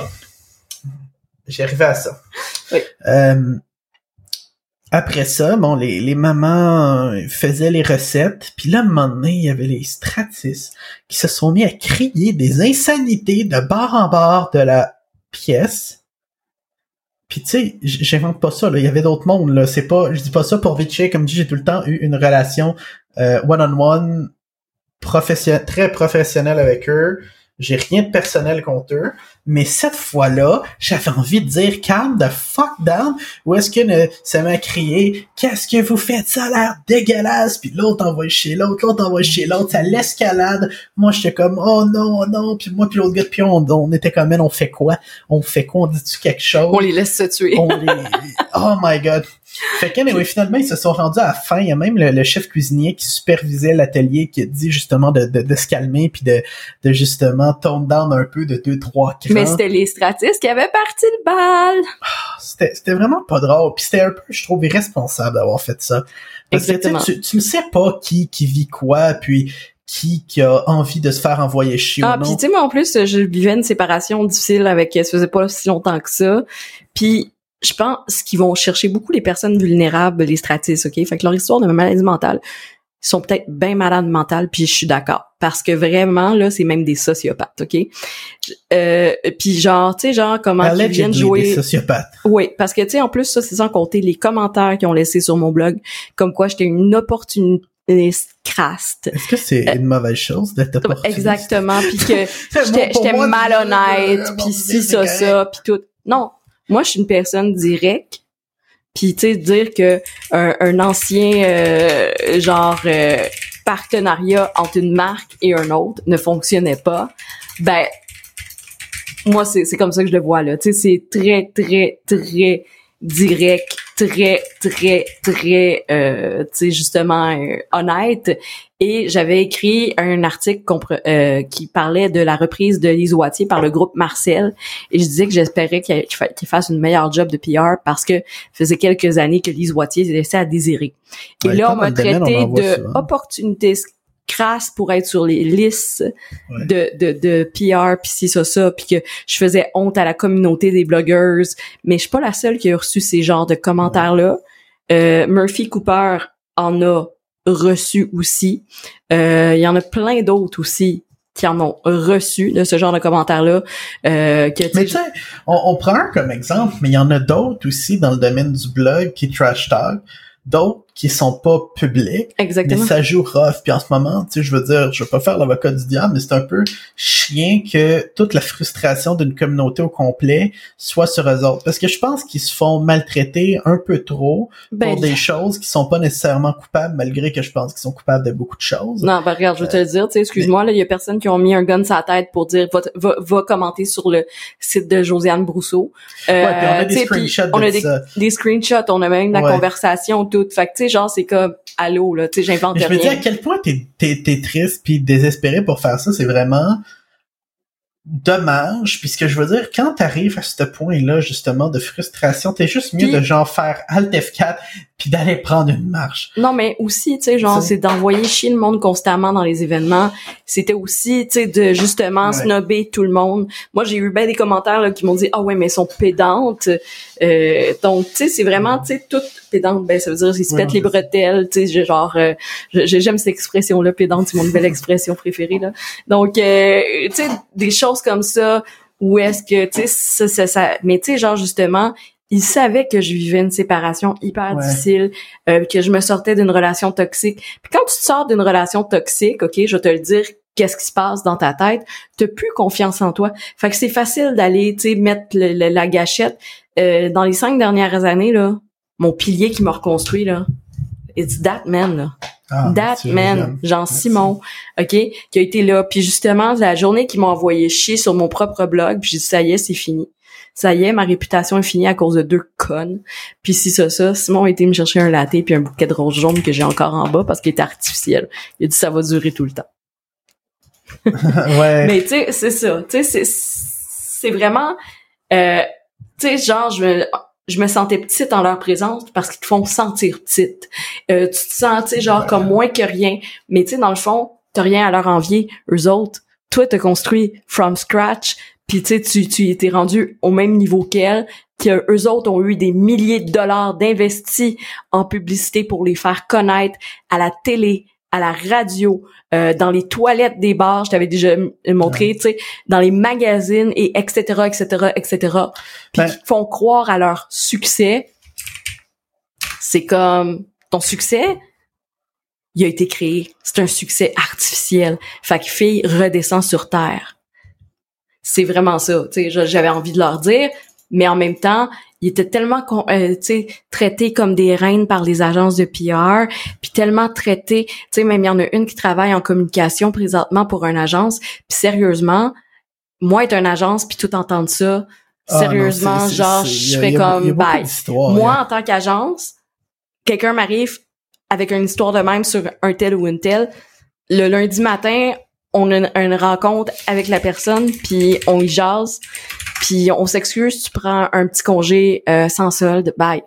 J'ai arrivé à ça. Oui. Euh, après ça, bon, les, les mamans faisaient les recettes, puis là, un moment il y avait les stratis qui se sont mis à crier des insanités de bar en bar de la pièce puis tu sais, j'invente pas ça, là. Il y avait d'autres mondes, là. C'est pas, je dis pas ça pour Vichy, comme dit, j'ai tout le temps eu une relation euh, one-on-one très professionnelle avec eux. J'ai rien de personnel contre eux. Mais cette fois-là, j'avais envie de dire calme the fuck down. Ou est-ce que ça m'a crié Qu'est-ce que vous faites? Ça a l'air dégueulasse. Puis l'autre envoie chez l'autre, l'autre envoie chez l'autre. Ça l'escalade. Moi, j'étais comme Oh non, oh non. Puis moi, puis l'autre gars, puis on, on était comme on fait quoi? On fait quoi? On dit-tu quelque chose? On les laisse se tuer. on les... (laughs) Oh my god. Fait que, oui, finalement, ils se sont rendus à la fin. Il y a même le, chef cuisinier qui supervisait l'atelier qui a dit justement de, de, se calmer puis de, de justement tone down un peu de deux, trois crans. Mais c'était les stratistes qui avaient parti le bal. Ah, c'était, c'était vraiment pas drôle. Puis c'était un peu, je trouve, irresponsable d'avoir fait ça. Parce que tu, tu ne sais pas qui, qui vit quoi, puis qui, qui a envie de se faire envoyer chier ah, puis tu sais, moi, en plus, je vivais une séparation difficile avec, ça faisait pas si longtemps que ça. Puis je pense qu'ils vont chercher beaucoup les personnes vulnérables, les stratistes, OK? Fait que leur histoire de maladie mentale, ils sont peut-être bien malades mentales, puis je suis d'accord. Parce que vraiment, là, c'est même des sociopathes, OK? Euh, puis genre, tu sais, genre, comment ils viennent jouer... Des sociopathes. Oui, parce que, tu sais, en plus, ça, c'est sans compter les commentaires qu'ils ont laissés sur mon blog, comme quoi j'étais une opportunité craste. Est-ce que c'est une mauvaise chose d'être opportuniste? Exactement, puis que (laughs) j'étais malhonnête, puis si, ça, ça, puis tout. Non, moi, je suis une personne directe. Puis, tu sais, dire que un, ancien euh, genre euh, partenariat entre une marque et un autre ne fonctionnait pas, ben moi, c'est comme ça que je le vois là. Tu sais, c'est très, très, très direct très, très, très, euh, tu sais, justement, euh, honnête. Et j'avais écrit un article euh, qui parlait de la reprise de Lise Wattier par le groupe Marcel. Et je disais que j'espérais qu'il fasse une meilleure job de PR parce que faisait quelques années que Lise Wattier laissait à désirer. Et là, on m'a traité de opportuniste crasse pour être sur les listes de, de, de PR puis ci ça ça puis que je faisais honte à la communauté des blogueurs mais je suis pas la seule qui a reçu ces genres de commentaires là euh, Murphy Cooper en a reçu aussi. Euh, il y en a plein d'autres aussi qui en ont reçu de ce genre de commentaires-là. Euh, que, mais tu sais, on, on, prend un comme exemple, mais il y en a d'autres aussi dans le domaine du blog qui trash talk, d'autres qui sont pas publics. Exactement. Mais ça joue rough. Puis en ce moment, tu sais, je veux dire, je veux pas faire l'avocat du diable, mais c'est un peu chien que toute la frustration d'une communauté au complet soit sur eux autres. Parce que je pense qu'ils se font maltraiter un peu trop ben, pour des choses qui sont pas nécessairement coupables, malgré que je pense qu'ils sont coupables de beaucoup de choses. Non, ben regarde, je vais te le dire, tu sais, excuse-moi, là, il y a personne qui ont mis un gun sur la tête pour dire va, va, commenter sur le site de Josiane Brousseau. Euh, ouais, puis on a des screenshots on a des, screenshots, on a même la conversation toute. Fait genre, c'est comme, allô, là, tu sais, j'invente rien. Je me dis à quel point t'es, t'es triste puis désespéré pour faire ça, c'est vraiment dommage. Puis ce que je veux dire, quand t'arrives à ce point-là, justement, de frustration, t'es juste mieux de genre faire Alt F4 puis d'aller prendre une marche. Non, mais aussi, tu sais, genre, c'est d'envoyer chier le monde constamment dans les événements. C'était aussi, tu sais, de justement snobber tout le monde. Moi, j'ai eu bien des commentaires là, qui m'ont dit, ah ouais, mais elles sont pédantes. Euh, donc, tu sais, c'est vraiment, tu sais, toute pédante, ben ça veut dire qu'ils se pètent les bretelles, tu sais, genre, euh, j'aime cette expression-là, pédante, c'est mon nouvelle expression préférée là. Donc, euh, tu sais, des choses comme ça, où est-ce que, tu sais, ça, ça, ça, mais tu sais, genre justement, il savait que je vivais une séparation hyper difficile, euh, que je me sortais d'une relation toxique. Puis quand tu te sors d'une relation toxique, ok, je vais te le dire, qu'est-ce qui se passe dans ta tête, t'as plus confiance en toi. Fait que c'est facile d'aller, tu sais, mettre la gâchette. Euh, dans les cinq dernières années, là, mon pilier qui m'a reconstruit, là, it's that man, là. Ah, that man, Jean-Simon, OK, qui a été là. Puis justement, la journée qu'il m'a envoyé chier sur mon propre blog, puis j'ai dit, ça y est, c'est fini ça y est, ma réputation est finie à cause de deux connes. Puis si ça, ça, Simon a été me chercher un latte puis un bouquet de roses jaunes que j'ai encore en bas parce qu'il est artificiel. Il a dit ça va durer tout le temps. (laughs) ouais. Mais tu sais, c'est ça. Tu sais, c'est vraiment, euh, tu sais, genre je me je me sentais petite en leur présence parce qu'ils te font sentir petite. Euh, tu te sens, tu sais, genre comme moins que rien. Mais tu sais, dans le fond, t'as rien à leur envier, eux autres. Toi, t'as construit from scratch puis tu sais, tu, tu étais rendu au même niveau qu'elle, que eux autres ont eu des milliers de dollars d'investis en publicité pour les faire connaître à la télé, à la radio, euh, dans les toilettes des bars, je t'avais déjà montré, tu sais, dans les magazines et etc. etc. etc. Puis ben font croire à leur succès. C'est comme ton succès, il a été créé. C'est un succès artificiel. Fait que fille redescend sur terre c'est vraiment ça. Tu sais, j'avais envie de leur dire, mais en même temps, ils étaient tellement euh, traités comme des reines par les agences de PR, puis tellement traités, tu sais, même il y en a une qui travaille en communication présentement pour une agence, puis sérieusement, moi être une agence puis tout entendre ça, ah, sérieusement, genre je serais comme bye. Moi en tant qu'agence, quelqu'un m'arrive avec une histoire de même sur un tel ou une telle, le lundi matin, on a une, rencontre avec la personne, puis on y jase, puis on s'excuse, tu prends un petit congé euh, sans solde, bye.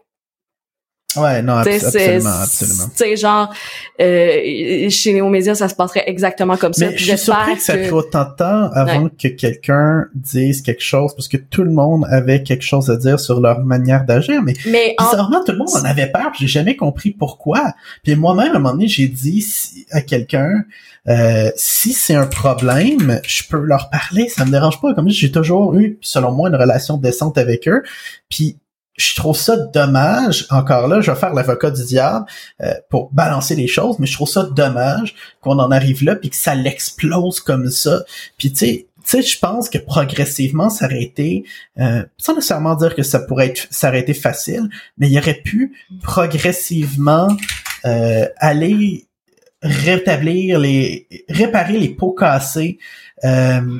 Ouais, non, absolument, absolument. Tu sais, genre, euh, chez Néomédia, ça se passerait exactement comme ça. Mais je suis surpris que, ça fait autant de temps avant que quelqu'un dise quelque chose, parce que tout le monde avait quelque chose à dire sur leur manière d'agir, mais, mais bizarrement, tout le monde en avait peur, j'ai jamais compris pourquoi. Puis moi-même, à un moment donné, j'ai dit à quelqu'un, euh, si c'est un problème, je peux leur parler, ça me dérange pas. Comme j'ai toujours eu, selon moi, une relation décente avec eux. Puis je trouve ça dommage, encore là, je vais faire l'avocat du diable euh, pour balancer les choses, mais je trouve ça dommage qu'on en arrive là puis que ça l'explose comme ça. Puis tu sais, je pense que progressivement, été, euh, sans nécessairement dire que ça pourrait être, été facile, mais il aurait pu progressivement euh, aller rétablir les, réparer les pots cassés, euh,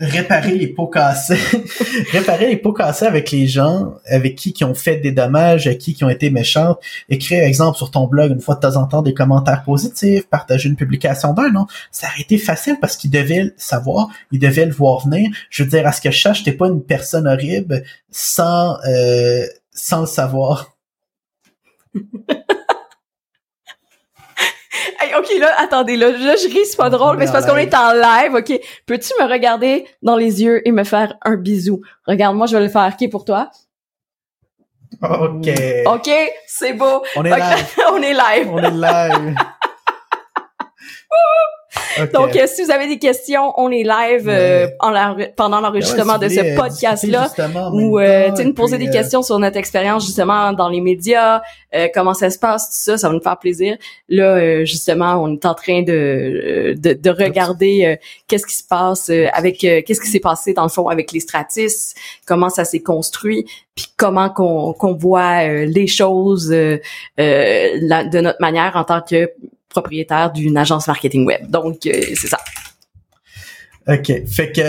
réparer les pots cassés, (laughs) réparer les pots cassés avec les gens avec qui qui ont fait des dommages, avec qui qui ont été méchants, écrire exemple sur ton blog une fois de temps en temps des commentaires positifs, partager une publication d'un non, ça aurait été facile parce qu'ils devaient le savoir, ils devaient le voir venir. Je veux dire à ce que je sache, t'es pas une personne horrible sans euh, sans le savoir. (laughs) OK, là, attendez, là, là je ris, c'est pas drôle, mais c'est parce qu'on est en live, OK? Peux-tu me regarder dans les yeux et me faire un bisou? Regarde, moi, je vais le faire. OK, pour toi? OK. OK, c'est beau. On est live. (laughs) On est live. On est live. Donc, euh, si vous avez des questions, on est live euh, pendant l'enregistrement de ce podcast-là, ou euh, nous poser des questions sur notre expérience justement dans les médias, comment ça se passe, tout ça, ça va nous faire plaisir. Là, justement, on est en train de de, de regarder qu'est-ce qui se passe avec qu'est-ce qui s'est passé dans le fond avec les Stratis, comment ça s'est construit, puis comment qu'on qu'on voit les choses de notre manière en tant que propriétaire d'une agence marketing web. Donc, euh, c'est ça. OK. Fait que...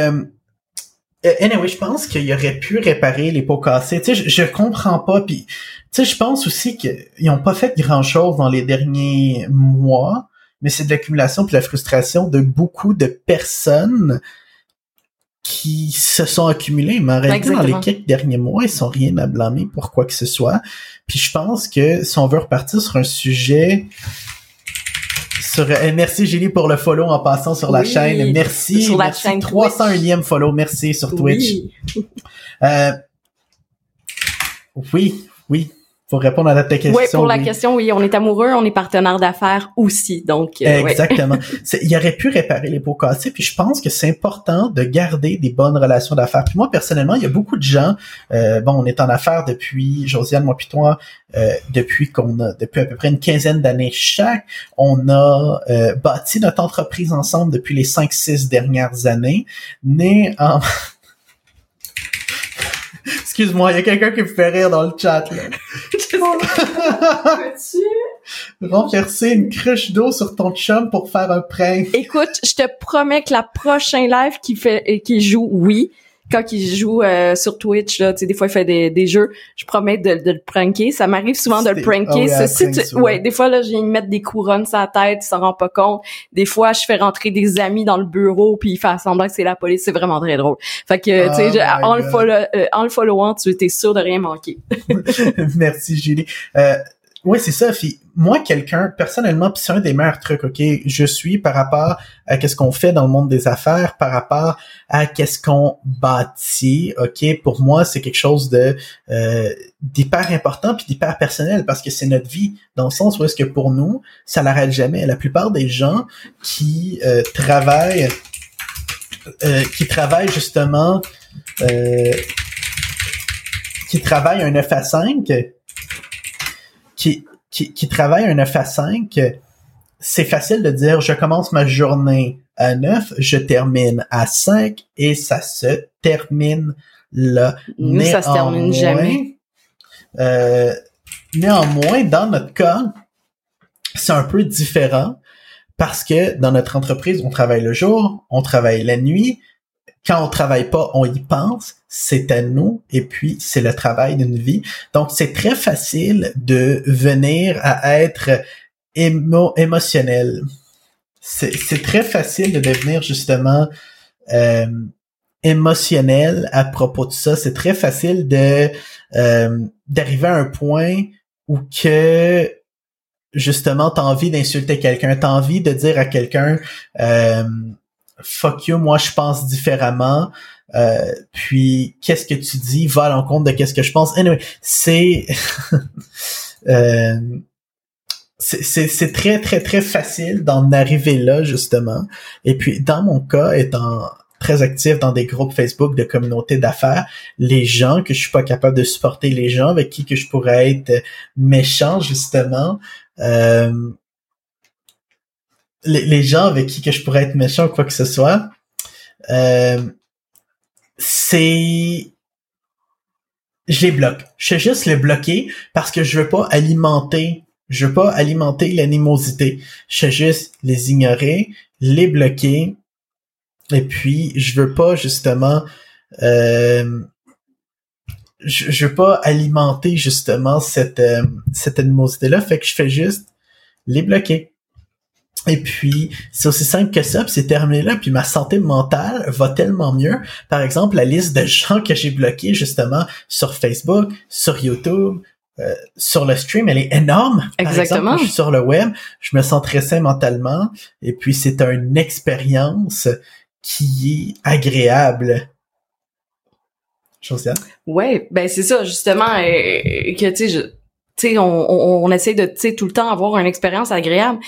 Euh, anyway, je pense qu'il aurait pu réparer les pots cassés. Tu sais, je, je comprends pas. Puis, tu sais, je pense aussi qu'ils n'ont pas fait grand-chose dans les derniers mois, mais c'est de l'accumulation puis de la frustration de beaucoup de personnes qui se sont accumulées. Mais en réalité, dans les quelques derniers mois, ils sont rien à blâmer pour quoi que ce soit. Puis je pense que si on veut repartir sur un sujet eh, merci Julie pour le follow en passant sur la chaîne. Merci. Sur la chaîne 301e follow. Merci sur Twitch. Euh, oui, oui pour répondre à ta question. Oui, pour la question, oui, on est amoureux, on est partenaire d'affaires aussi, donc. Euh, Exactement. (laughs) il aurait pu réparer les pots cassés, puis je pense que c'est important de garder des bonnes relations d'affaires. Puis moi personnellement, il y a beaucoup de gens. Euh, bon, on est en affaires depuis Josiane, moi puis toi, euh, depuis qu'on a depuis à peu près une quinzaine d'années chaque. On a euh, bâti notre entreprise ensemble depuis les cinq six dernières années. Né en Excuse-moi, il y a quelqu'un qui me fait rire dans le chat, là. Renverser une cruche d'eau sur ton chum pour faire un prank? Écoute, je te promets que la prochaine live qui fait, qui joue, oui, quand il joue euh, sur Twitch, là, tu sais, des fois il fait des, des jeux, je promets de, de le pranker. Ça m'arrive souvent de le pranker. Oh, ouais, des fois là, je viens de mettre des couronnes sur la tête, il s'en rend pas compte. Des fois, je fais rentrer des amis dans le bureau, puis il fait semblant que c'est la police. C'est vraiment très drôle. Fait que, tu sais, oh en, le follow, euh, en le followant, tu es sûr de rien manquer. (laughs) Merci Julie. Euh, oui, c'est ça. Puis moi, quelqu'un, personnellement, puis c'est un des meilleurs trucs, ok, je suis par rapport à qu'est-ce qu'on fait dans le monde des affaires, par rapport à qu'est-ce qu'on bâtit, ok? Pour moi, c'est quelque chose de euh, d'hyper important puis d'hyper personnel parce que c'est notre vie dans le sens où est-ce que pour nous, ça l'arrête jamais. La plupart des gens qui euh, travaillent, euh, qui travaillent justement, euh, qui travaillent un 9 à 5 qui, qui, qui travaille un 9 à 5, c'est facile de dire je commence ma journée à 9, je termine à 5 et ça se termine là. Mais ça se termine jamais. Euh, néanmoins, dans notre cas, c'est un peu différent parce que dans notre entreprise, on travaille le jour, on travaille la nuit, quand on travaille pas, on y pense, c'est à nous, et puis c'est le travail d'une vie. Donc c'est très facile de venir à être émo émotionnel. C'est très facile de devenir justement euh, émotionnel à propos de ça. C'est très facile de euh, d'arriver à un point où que justement t'as envie d'insulter quelqu'un, t'as envie de dire à quelqu'un euh, fuck you, moi je pense différemment. Euh, puis qu'est-ce que tu dis? Va à l'encontre de qu'est-ce que je pense. Anyway, c'est (laughs) euh, c'est très très très facile d'en arriver là justement. Et puis dans mon cas, étant très actif dans des groupes Facebook de communautés d'affaires, les gens que je suis pas capable de supporter, les gens avec qui que je pourrais être méchant justement, euh, les, gens avec qui que je pourrais être méchant ou quoi que ce soit, euh, c'est je les bloque. Je fais juste les bloquer parce que je veux pas alimenter, je veux pas alimenter l'animosité. Je fais juste les ignorer, les bloquer et puis je veux pas justement euh, je, je veux pas alimenter justement cette euh, cette animosité là fait que je fais juste les bloquer et puis, c'est aussi simple que ça, puis c'est terminé là, puis ma santé mentale va tellement mieux. Par exemple, la liste de gens que j'ai bloqués justement sur Facebook, sur YouTube, euh, sur le stream, elle est énorme. Exactement. Exemple, je suis sur le web, je me sens très sain mentalement, et puis c'est une expérience qui est agréable. Josiane? Ouais, ben c'est ça, justement, euh, que tu sais, tu sais, on, on, on, essaie de, tu sais, tout le temps avoir une expérience agréable.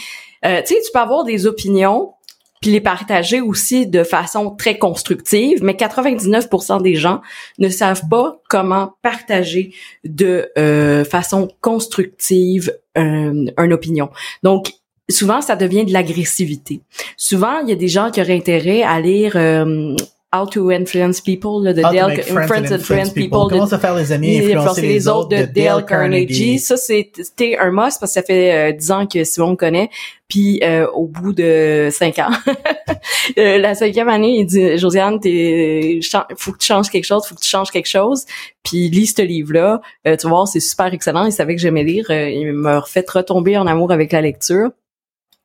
Euh, tu sais, tu peux avoir des opinions puis les partager aussi de façon très constructive, mais 99% des gens ne savent pas comment partager de euh, façon constructive une opinion. Donc souvent ça devient de l'agressivité. Souvent il y a des gens qui auraient intérêt à lire euh, How to Influence People, de Dale, Friends and Influence People. Comment se faire les amis et influencer les, autres de, Dale Carnegie. Ça, c'était un must parce que ça fait euh, dix ans que Simon me connaît. Puis euh, au bout de cinq ans, (laughs) euh, la cinquième année, il dit Josiane, t'es, faut que tu changes quelque chose, faut que tu changes quelque chose. Puis lis ce livre-là, tu vas voir, c'est super excellent. Il savait que j'aimais lire. il m'a refait retomber en amour avec la lecture.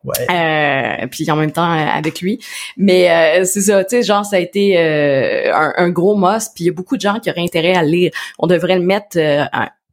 Ouais. Euh, puis en même temps euh, avec lui. Mais euh, c'est ça, tu sais, genre ça a été euh, un, gros must. Puis il y a beaucoup de gens qui auraient intérêt à le lire. On devrait le mettre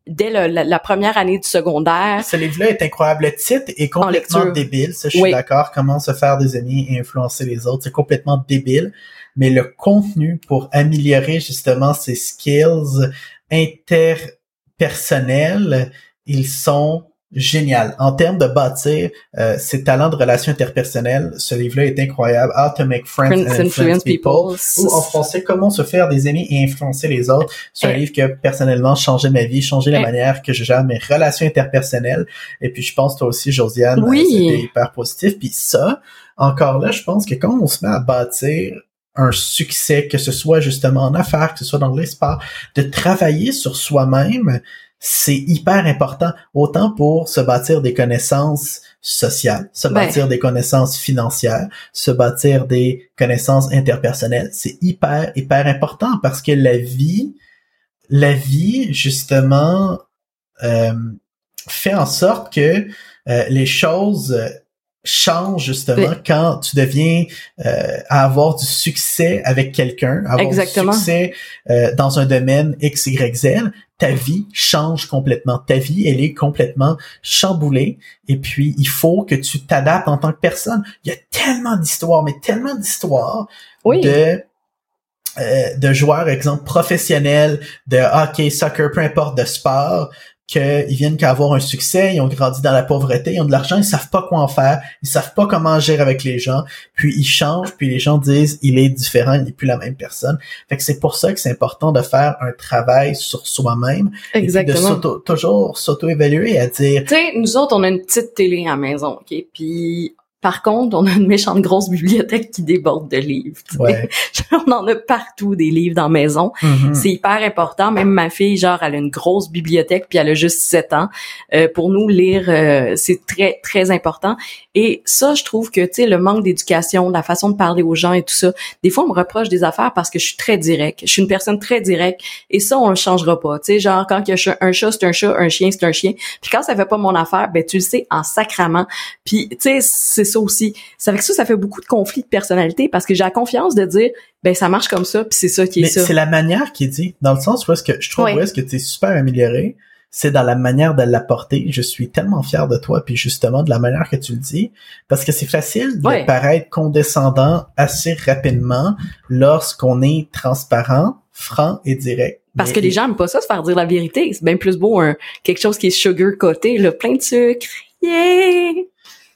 dès la, première année du secondaire. Ce livre-là est incroyable. Le titre est complètement débile. Ça, je suis d'accord. Comment se faire des amis et influencer les autres, c'est complètement débile. Mais le contenu pour améliorer justement ses skills interpersonnels, ils sont génial. En termes de bâtir euh, ses talents de relations interpersonnelles, ce livre-là est incroyable. How to make friends, and influence people. Ou en français, comment se faire des amis et influencer les autres. C'est un livre qui a personnellement changé ma vie, changé la manière que je gère mes relations interpersonnelles. Et puis je pense toi aussi, Josiane, oui. c'était hyper positif. Puis ça, encore là, je pense que quand on se met à bâtir un succès, que ce soit justement en affaires, que ce soit dans l'espace, de travailler sur soi-même, c'est hyper important, autant pour se bâtir des connaissances sociales, se bâtir des connaissances financières, se bâtir des connaissances interpersonnelles. C'est hyper, hyper important parce que la vie, la vie, justement, euh, fait en sorte que euh, les choses change justement quand tu deviens euh, à avoir du succès avec quelqu'un, avoir du succès euh, dans un domaine X, Y, Z, ta vie change complètement. Ta vie, elle est complètement chamboulée. Et puis, il faut que tu t'adaptes en tant que personne. Il y a tellement d'histoires, mais tellement d'histoires de euh, de joueurs, exemple, professionnels, de hockey, soccer, peu importe, de sport, qu'ils viennent qu'à avoir un succès, ils ont grandi dans la pauvreté, ils ont de l'argent, ils savent pas quoi en faire, ils savent pas comment agir avec les gens, puis ils changent, puis les gens disent il est différent, il n'est plus la même personne. Fait que c'est pour ça que c'est important de faire un travail sur soi-même, Exactement. et de toujours s'auto-évaluer à dire. Tu sais, nous autres on a une petite télé à la maison, ok, puis par contre, on a une méchante grosse bibliothèque qui déborde de livres. Ouais. (laughs) on en a partout des livres dans la maison. Mm-hmm. C'est hyper important. Même ma fille, genre, elle a une grosse bibliothèque puis elle a juste 7 ans. Euh, pour nous, lire, euh, c'est très, très important. Et ça, je trouve que, tu sais, le manque d'éducation, la façon de parler aux gens et tout ça, des fois, on me reproche des affaires parce que je suis très direct. Je suis une personne très directe. Et ça, on le changera pas. Tu sais, genre, quand il y a un chat, c'est un chat, un chien, c'est un chien. Puis quand ça fait pas mon affaire, ben, tu le sais en sacrament. Puis, tu sais, c'est ça aussi. C'est avec ça, ça fait beaucoup de conflits de personnalité parce que j'ai la confiance de dire, ben ça marche comme ça, puis c'est ça qui est Mais ça. c'est la manière qui est dit, dans le sens où est-ce que je trouve où est-ce que tu es super amélioré, c'est dans la manière de l'apporter. Je suis tellement fier de toi, puis justement de la manière que tu le dis, parce que c'est facile de paraître condescendant assez rapidement lorsqu'on est transparent, franc et direct. Parce que les gens aiment pas ça, se faire dire la vérité. C'est bien plus beau un, quelque chose qui est sugar côté, le plein de sucre. Yeah!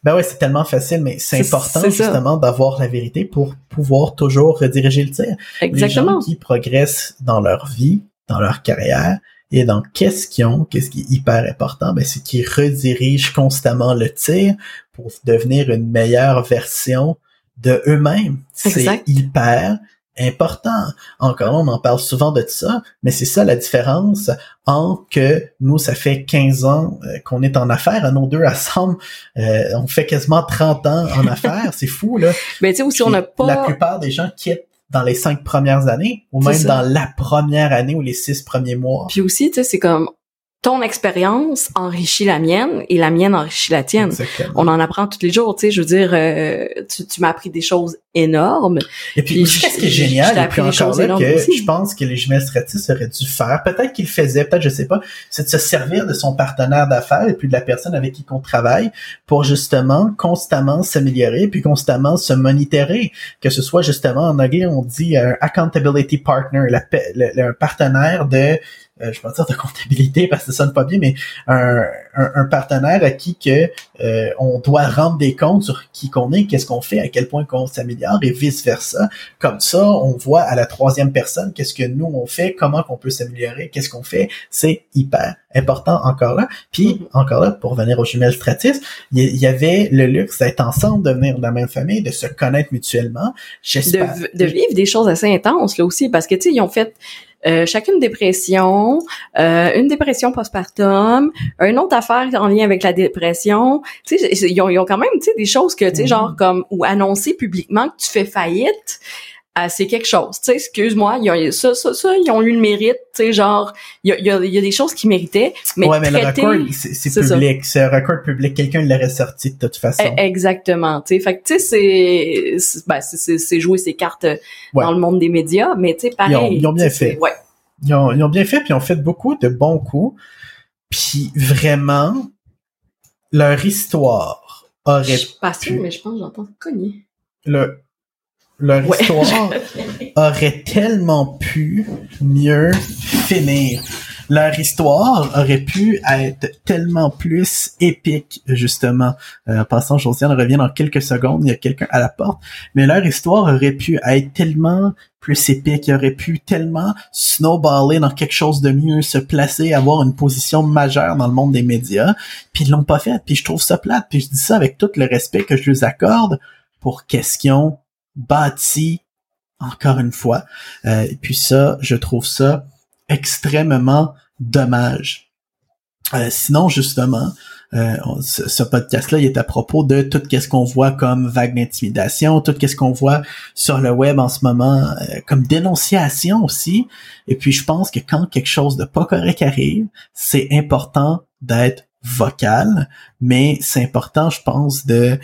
Ben ouais, c'est tellement facile, mais c'est important justement d'avoir la vérité pour pouvoir toujours rediriger le tir. Exactement. Les gens qui progressent dans leur vie, dans leur carrière et dans qu'est-ce qu'ils ont, qu'est-ce qui est hyper important, ben c'est qu'ils redirigent constamment le tir pour devenir une meilleure version de eux-mêmes. C'est hyper important. Encore, on en parle souvent de ça, mais c'est ça la différence en que nous, ça fait 15 ans euh, qu'on est en affaires, à nos deux ensemble, euh, on fait quasiment 30 ans en affaires, c'est fou, là. Mais (laughs) tu sais, aussi, on n'a pas... La plupart des gens quittent dans les cinq premières années, ou même dans la première année ou les six premiers mois. Puis aussi, tu sais, c'est comme ton expérience enrichit la mienne et la mienne enrichit la tienne. On en apprend tous les jours, tu sais. Je veux dire, euh, tu, tu m'as appris des choses énormes. Et puis, qu'est-ce qui est génial, et puis encore là, que je pense que les stratégiques auraient dû faire, peut-être qu'ils le faisaient, peut-être je sais pas, c'est de se servir de son partenaire d'affaires et puis de la personne avec qui on travaille pour justement constamment s'améliorer puis constamment se monitorer. Que ce soit justement en anglais, on dit un accountability partner, un partenaire de euh, je vais pas dire de comptabilité parce que ça sonne pas bien, mais un, un, partenaire à qui que euh, on doit rendre des comptes sur qui qu'on est, qu'est-ce qu'on fait, à quel point qu'on s'améliore et vice versa. Comme ça, on voit à la troisième personne qu'est-ce que nous on fait, comment qu'on peut s'améliorer, qu'est-ce qu'on fait. C'est hyper important encore là. Puis mm-hmm. encore là, pour venir aux jumelles Stratis, il y, avait le luxe d'être ensemble, de venir de la même famille, de se connaître mutuellement. J'espère. De, de vivre des choses assez intenses là aussi, parce que tu sais, ils ont fait euh, chacune dépression, euh, une dépression postpartum, une autre affaire en lien avec la dépression. Tu sais, ils ont, ils ont quand même, tu sais, des choses que, tu sais, genre mm-hmm. comme ou annoncer publiquement que tu fais faillite. Euh, c'est quelque chose, tu sais, excuse-moi, ça, ça, ça, ils ont eu le mérite, tu sais, genre, il y a, y, y a, des choses qui méritaient, mais Ouais, mais le record, c'est public, c'est un record public, quelqu'un l'aurait sorti de toute façon. E, exactement, tu sais, fait que, tu sais, c'est, ben, c'est jouer ses cartes dans le monde des médias, mais tu sais, pareil. Ils ont, bien fait. Ouais. Ils ont, ils ont bien fait, puis ils ont fait beaucoup de bons coups, puis vraiment, leur histoire aurait... Je suis pas sûre, mais je pense que j'entends cogner. Le, leur histoire (laughs) aurait tellement pu mieux finir. Leur histoire aurait pu être tellement plus épique, justement. Euh, en passant, Josiane revient dans quelques secondes, il y a quelqu'un à la porte. Mais leur histoire aurait pu être tellement plus épique, il aurait pu tellement snowballer dans quelque chose de mieux, se placer, avoir une position majeure dans le monde des médias. Puis ils l'ont pas fait, puis je trouve ça plate. Puis je dis ça avec tout le respect que je lui accorde pour question bâti encore une fois. Euh, et puis ça, je trouve ça extrêmement dommage. Euh, sinon, justement, euh, ce, podcast-là, il est à propos de tout ce qu'on voit comme vague d'intimidation, tout ce qu'on voit sur le web en ce moment comme dénonciation aussi. Et puis, je pense que quand quelque chose de pas correct arrive, c'est important d'être vocal, mais c'est important, je pense, de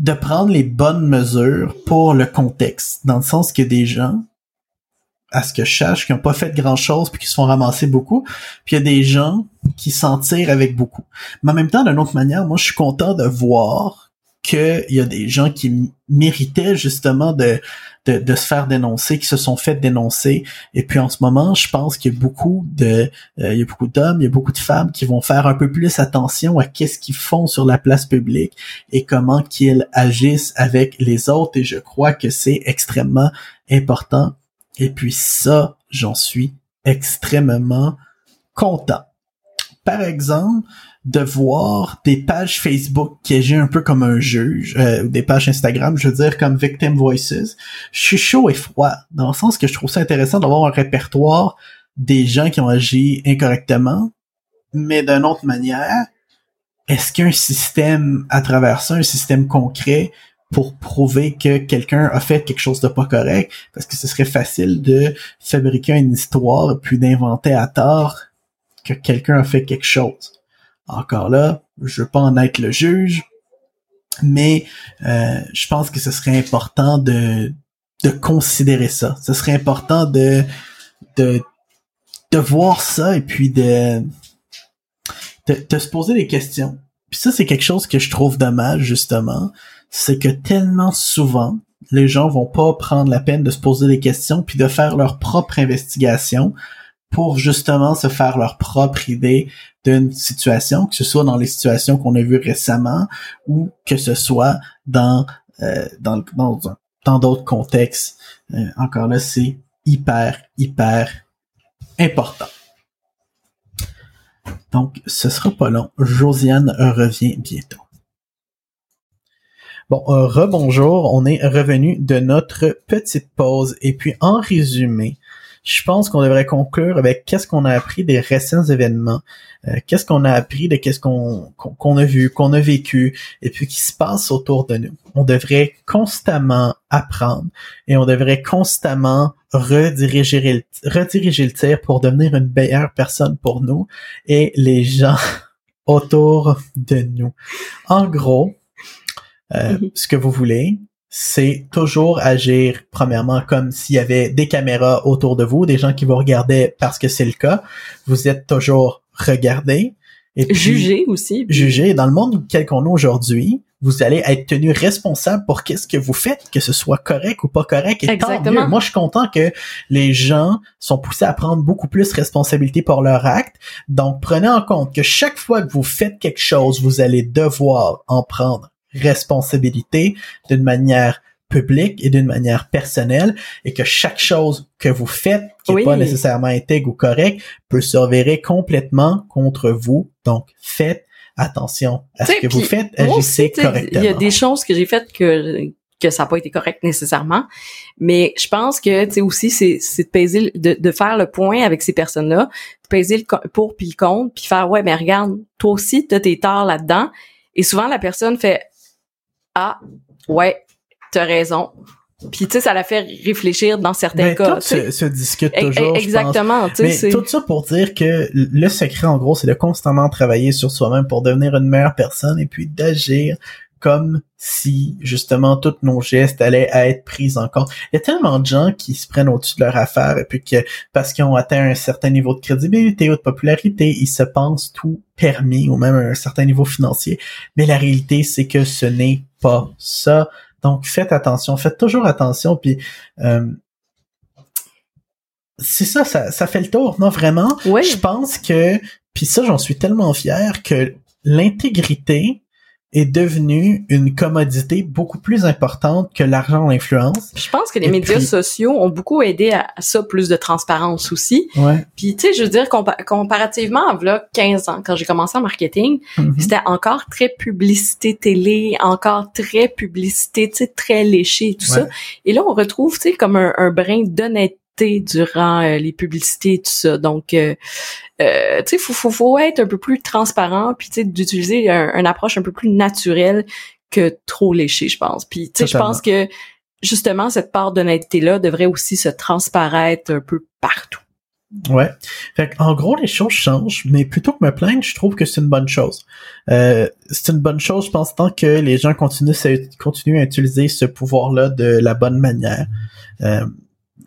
de prendre les bonnes mesures pour le contexte, dans le sens que des gens, à ce que je cherche, qui n'ont pas fait grand chose puis qui se font ramasser beaucoup, puis il y a des gens qui s'en tirent avec beaucoup. Mais en même temps, d'une autre manière, moi je suis content de voir qu'il y a des gens qui méritaient justement de, se faire dénoncer, qui se sont fait dénoncer. Et puis en ce moment, je pense qu'il y a beaucoup de euh, beaucoup d'hommes, il y a beaucoup de femmes qui vont faire un peu plus attention à qu'est-ce qu'ils font sur la place publique et comment qu'ils agissent avec les autres. Et je crois que c'est extrêmement important. Et puis ça, j'en suis extrêmement content. Par exemple, de voir des pages Facebook qui agissent un peu comme un juge, euh, des pages Instagram, je veux dire comme Victim Voices. Je suis chaud et froid, dans le sens que je trouve ça intéressant d'avoir un répertoire des gens qui ont agi incorrectement, mais d'une autre manière, est-ce qu'il y a un système à travers ça, un système concret pour prouver que quelqu'un a fait quelque chose de pas correct? Parce que ce serait facile de fabriquer une histoire puis d'inventer à tort que quelqu'un a fait quelque chose. Encore là, je veux pas en être le juge, mais euh, je pense que ce serait important de, de considérer ça. Ce serait important de, de, de voir ça et puis de, de, se poser des questions. Puis ça, c'est quelque chose que je trouve dommage, justement. C'est que tellement souvent, les gens vont pas prendre la peine de se poser des questions puis de faire leur propre investigation pour justement se faire leur propre idée d'une situation, que ce soit dans les situations qu'on a vues récemment ou que ce soit dans euh, dans d'autres contextes. Euh, encore là, c'est hyper hyper important. Donc, ce sera pas long. Josiane revient bientôt. Bon, euh, rebonjour, on est revenu de notre petite pause et puis en résumé, je pense qu'on devrait conclure avec qu'est-ce qu'on a appris des récents événements, euh, qu'est-ce qu'on a appris de qu'est-ce qu'on qu'on a vu, qu'on a vécu, et puis qui se passe autour de nous. On devrait constamment apprendre et on devrait constamment rediriger le, rediriger le tir pour devenir une meilleure personne pour nous et les gens (laughs) autour de nous. En gros, euh, mm-hmm. ce que vous voulez, c'est toujours agir premièrement comme s'il y avait des caméras autour de vous, des gens qui vous regardaient parce que c'est le cas. Vous êtes toujours regardé. Et puis, jugé aussi. Jugé. Dans le monde tel qu'on est aujourd'hui, vous allez être tenu responsable pour qu'est-ce que vous faites, que ce soit correct ou pas correct. Et Exactement. tant mieux. Moi, je suis content que les gens sont poussés à prendre beaucoup plus responsabilité pour leur acte. Donc, prenez en compte que chaque fois que vous faites quelque chose, vous allez devoir en prendre responsabilité d'une manière publique et d'une manière personnelle et que chaque chose que vous faites qui n'est pas nécessairement intègre ou correct peut se revirer complètement contre vous. Donc, faites attention à ce que vous faites, agissez correctement. Il y a des choses que j'ai faites que que ça n'a pas été correct nécessairement, mais je pense que tu sais aussi c'est c'est de peser de, de faire le point avec ces personnes-là, de peser le pour puis le contre, puis faire ouais mais regarde, toi aussi tu as tes torts là-dedans et souvent la personne fait ah ouais, t'as raison. Puis tu sais, ça la fait réfléchir dans certains ben, cas. Tout se, se, discute toujours. Exactement. Mais tout ça pour dire que le secret, en gros, c'est de constamment travailler sur soi-même pour devenir une meilleure personne et puis d'agir comme si justement tous nos gestes allaient être pris en compte. Il y a tellement de gens qui se prennent au-dessus de leur affaire et puis que parce qu'ils ont atteint un certain niveau de crédibilité ou de popularité, ils se pensent tout permis ou même un certain niveau financier. Mais la réalité, c'est que ce n'est pas ça. Donc faites attention, faites toujours attention. Puis euh, c'est ça, ça, ça fait le tour. Non, vraiment. Oui. Je pense que, puis ça, j'en suis tellement fier que l'intégrité est devenue une commodité beaucoup plus importante que l'argent l'influence. Je pense que les médias sociaux ont beaucoup aidé à ça, plus de transparence aussi. Ouais. Puis tu sais, je veux dire comparativement à là 15 ans quand j'ai commencé en marketing, mm-hmm. c'était encore très publicité télé, encore très publicité, tu sais très léché tout ça. Et là on retrouve tu sais comme un, un brin d'honnêteté durant euh, les publicités et tout ça. Donc, euh, euh, tu sais, faut, faut, faut être un peu plus transparent, puis tu sais, d'utiliser un, une approche un peu plus naturelle que trop léché, je pense. Puis, tu sais, je pense que justement cette part d'honnêteté-là devrait aussi se transparaître un peu partout. Ouais. Fait en gros, les choses changent, mais plutôt que me plaindre, je trouve que c'est une bonne chose. Euh, c'est une bonne chose, je pense, tant que les gens continuent, continuent à utiliser ce pouvoir-là de la bonne manière. Euh,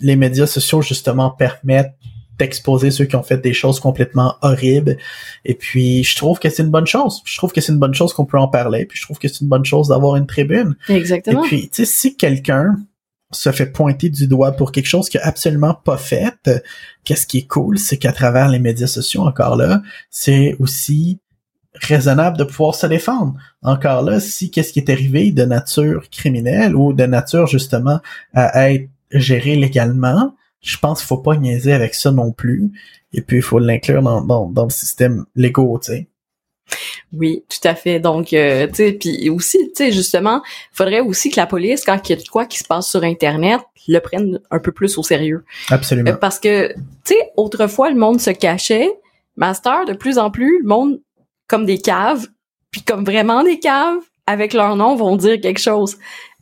les médias sociaux justement permettent d'exposer ceux qui ont fait des choses complètement horribles. Et puis, je trouve que c'est une bonne chose. Je trouve que c'est une bonne chose qu'on peut en parler. Puis, je trouve que c'est une bonne chose d'avoir une tribune. Exactement. Et puis, tu sais, si quelqu'un se fait pointer du doigt pour quelque chose qu'il a absolument pas fait, qu'est-ce qui est cool, c'est qu'à travers les médias sociaux, encore là, c'est aussi raisonnable de pouvoir se défendre. Encore là, si qu'est-ce qui est arrivé de nature criminelle ou de nature justement à être gérer légalement, je pense qu'il faut pas niaiser avec ça non plus. Et puis, il faut l'inclure dans, dans, dans le système légaux, tu sais. Oui, tout à fait. Donc, euh, tu sais, puis aussi, tu sais, justement, faudrait aussi que la police, quand il y a quoi qui se passe sur Internet, le prenne un peu plus au sérieux. Absolument. Euh, parce que, tu sais, autrefois, le monde se cachait. Master, de plus en plus, le monde, comme des caves, puis comme vraiment des caves, avec leur nom, vont dire quelque chose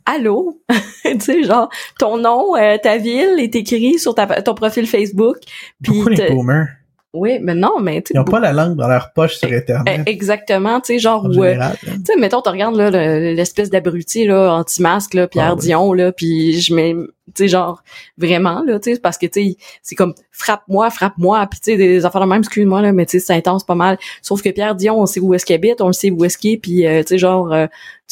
allô, (laughs) tu sais genre ton nom, euh, ta ville est écrit sur ta, ton profil Facebook. Beaucoup les boomers? Oui, mais non, mais tu Ils ont pas la langue dans leur poche sur Internet. Eh, exactement, tu sais, genre où, euh, tu sais, mettons, tu regardes là l'espèce d'abruti là anti-masque là, Pierre ah Dion là, puis je mets, tu sais, genre vraiment là, tu sais, parce que tu sais, c'est comme frappe-moi, frappe-moi, puis tu sais, des affaires de même, excuse-moi là, mais tu sais, c'est intense pas mal. Sauf que Pierre Dion, on sait où est-ce qu'il habite, on le sait où est-ce qu'il est, puis euh, tu sais, genre,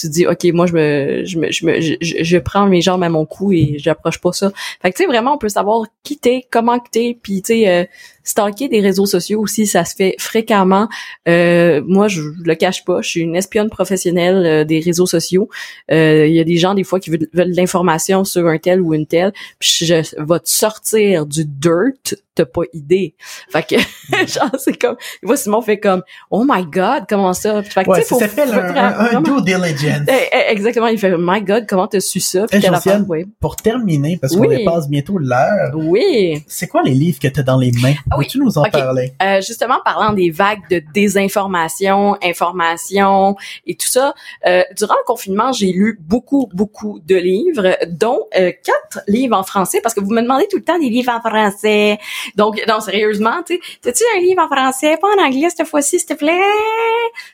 tu dis ok moi je me je me je me je, prends mes jambes à mon cou et j'approche pas ça fait que tu sais vraiment on peut savoir qui t'es comment que t'es puis tu sais euh, stalker des réseaux sociaux aussi ça se fait fréquemment euh, moi je, le cache pas je suis une espionne professionnelle euh, des réseaux sociaux il y a des gens des fois qui veulent, de l'information sur un tel ou une tel, puis je vais te sortir du dirt, t'as pas idée. Fait que, (laughs) genre, c'est comme, moi, Simon fait comme, oh my god, comment ça? Fait que, ouais, ça s'appelle un, un, due diligence. Eh, eh, exactement, il fait, my god, comment t'as su ça? Puis oui. Pour terminer, parce qu'on dépasse bientôt l'heure. Oui. C'est quoi les livres que t'as dans les mains? Peux-tu nous en parler? Euh, justement, parlant des vagues de désinformation, information et tout ça, euh, durant le confinement, j'ai lu beaucoup, beaucoup de livres, dont euh, quatre livres en français, parce que vous me demandez tout le temps des livres en français. Donc, non, sérieusement, tu sais, tu un livre en français, pas en anglais cette fois-ci, s'il te plaît?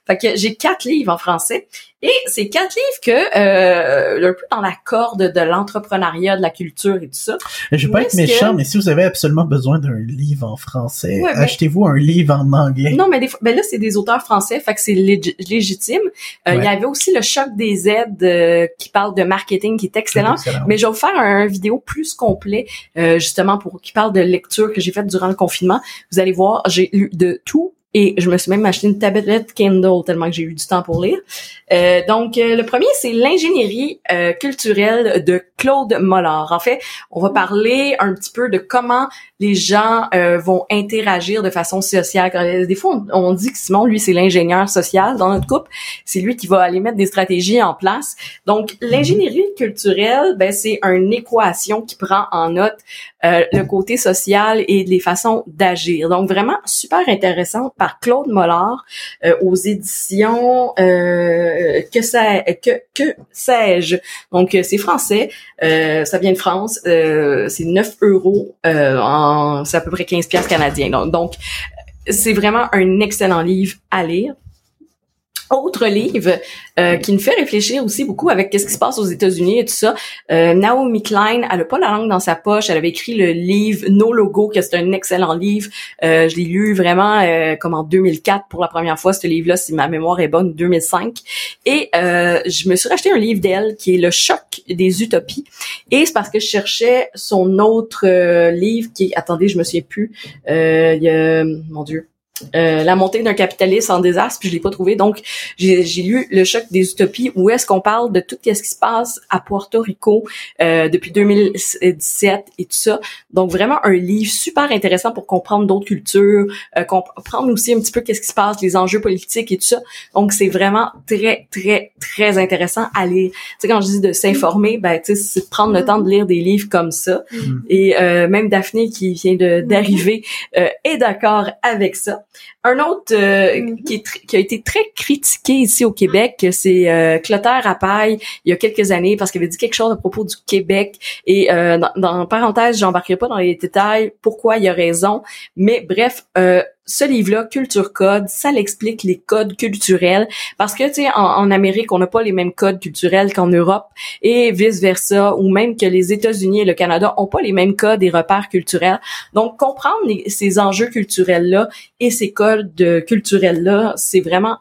Fait que j'ai quatre livres en français. Et c'est quatre livres que, euh, un peu dans la corde de l'entrepreneuriat, de la culture et tout ça. Je vais pas être méchant, mais si vous avez absolument besoin d'un livre en français, achetez-vous un livre en anglais. Non, mais des fois, ben là, c'est des auteurs français, fait que c'est légitime. Euh, il y avait aussi le choc des aides euh, qui parle de marketing, qui est excellent. Mais je vais vous faire un, vidéo plus complet, euh, justement, pour qui parle de lecture que j'ai faite durant le confinement. Vous allez voir, j'ai lu de tout et je me suis même acheté une tablette Kindle tellement que j'ai eu du temps pour lire. Euh, donc, euh, le premier, c'est l'ingénierie euh, culturelle de Claude Mollard. En fait, on va parler un petit peu de comment les gens vont interagir de façon sociale. Des fois, on, dit que Simon, lui, c'est l'ingénieur social dans notre couple. C'est lui qui va aller mettre des stratégies en place. Donc, l'ingénierie culturelle, ben, c'est une équation qui prend en note le côté social et les façons d'agir. Donc, vraiment super intéressant Claude Mollard aux éditions euh, que sais-je? Donc euh, c'est français, euh, ça vient de France, c'est 9 euros en c'est à peu près 15 pièces canadiens. Donc c'est vraiment un excellent livre à lire. Autre livre euh, qui nous fait réfléchir aussi beaucoup avec qu'est-ce qui se passe aux États-Unis et tout ça. Euh, Naomi Klein, elle a pas la langue dans sa poche. Elle avait écrit le livre No Logo, que c'est un excellent livre. Euh, je l'ai lu vraiment comme en 2004 pour la première fois. Ce livre-là, si ma mémoire est bonne, 2005. Et je me suis racheté un livre d'elle qui est Le choc des utopies. Et c'est parce que je cherchais son autre livre qui, attendez, je me souviens plus. il y a, mon Dieu. Euh, la montée d'un capitalisme en désastre, puis je l'ai pas trouvé. Donc, j'ai lu Le choc des utopies, où est-ce qu'on parle de tout ce qui se passe à Puerto Rico euh, depuis 2017 et tout ça? Donc, vraiment un livre super intéressant pour comprendre d'autres cultures, euh, comprendre aussi un petit peu qu'est-ce qui se passe, les enjeux politiques et tout ça. Donc, c'est vraiment très, très, très intéressant à lire. Tu sais, quand je dis de s'informer, ben, tu sais, c'est de prendre le temps de lire des livres comme ça. Mm. Et euh, même Daphné, qui vient d'arriver, est d'accord avec ça. Un autre euh, mhm. qui, qui, a été très critiqué ici au Québec, c'est euh, Clotaire Rapaille, il y a quelques années, parce qu'il avait dit quelque chose à propos du Québec. Et euh, dans, dans parenthèse, j'embarquerai pas dans les détails pourquoi il a raison, mais bref, euh, ce livre-là, Culture Code, ça l'explique les codes culturels parce que tu sais en, Amérique, on n'a pas les mêmes codes culturels qu'en Europe et vice versa ou même que les États-Unis et le Canada ont pas les mêmes codes et repères culturels. Donc comprendre ces enjeux culturels là et ces codes culturels là, c'est vraiment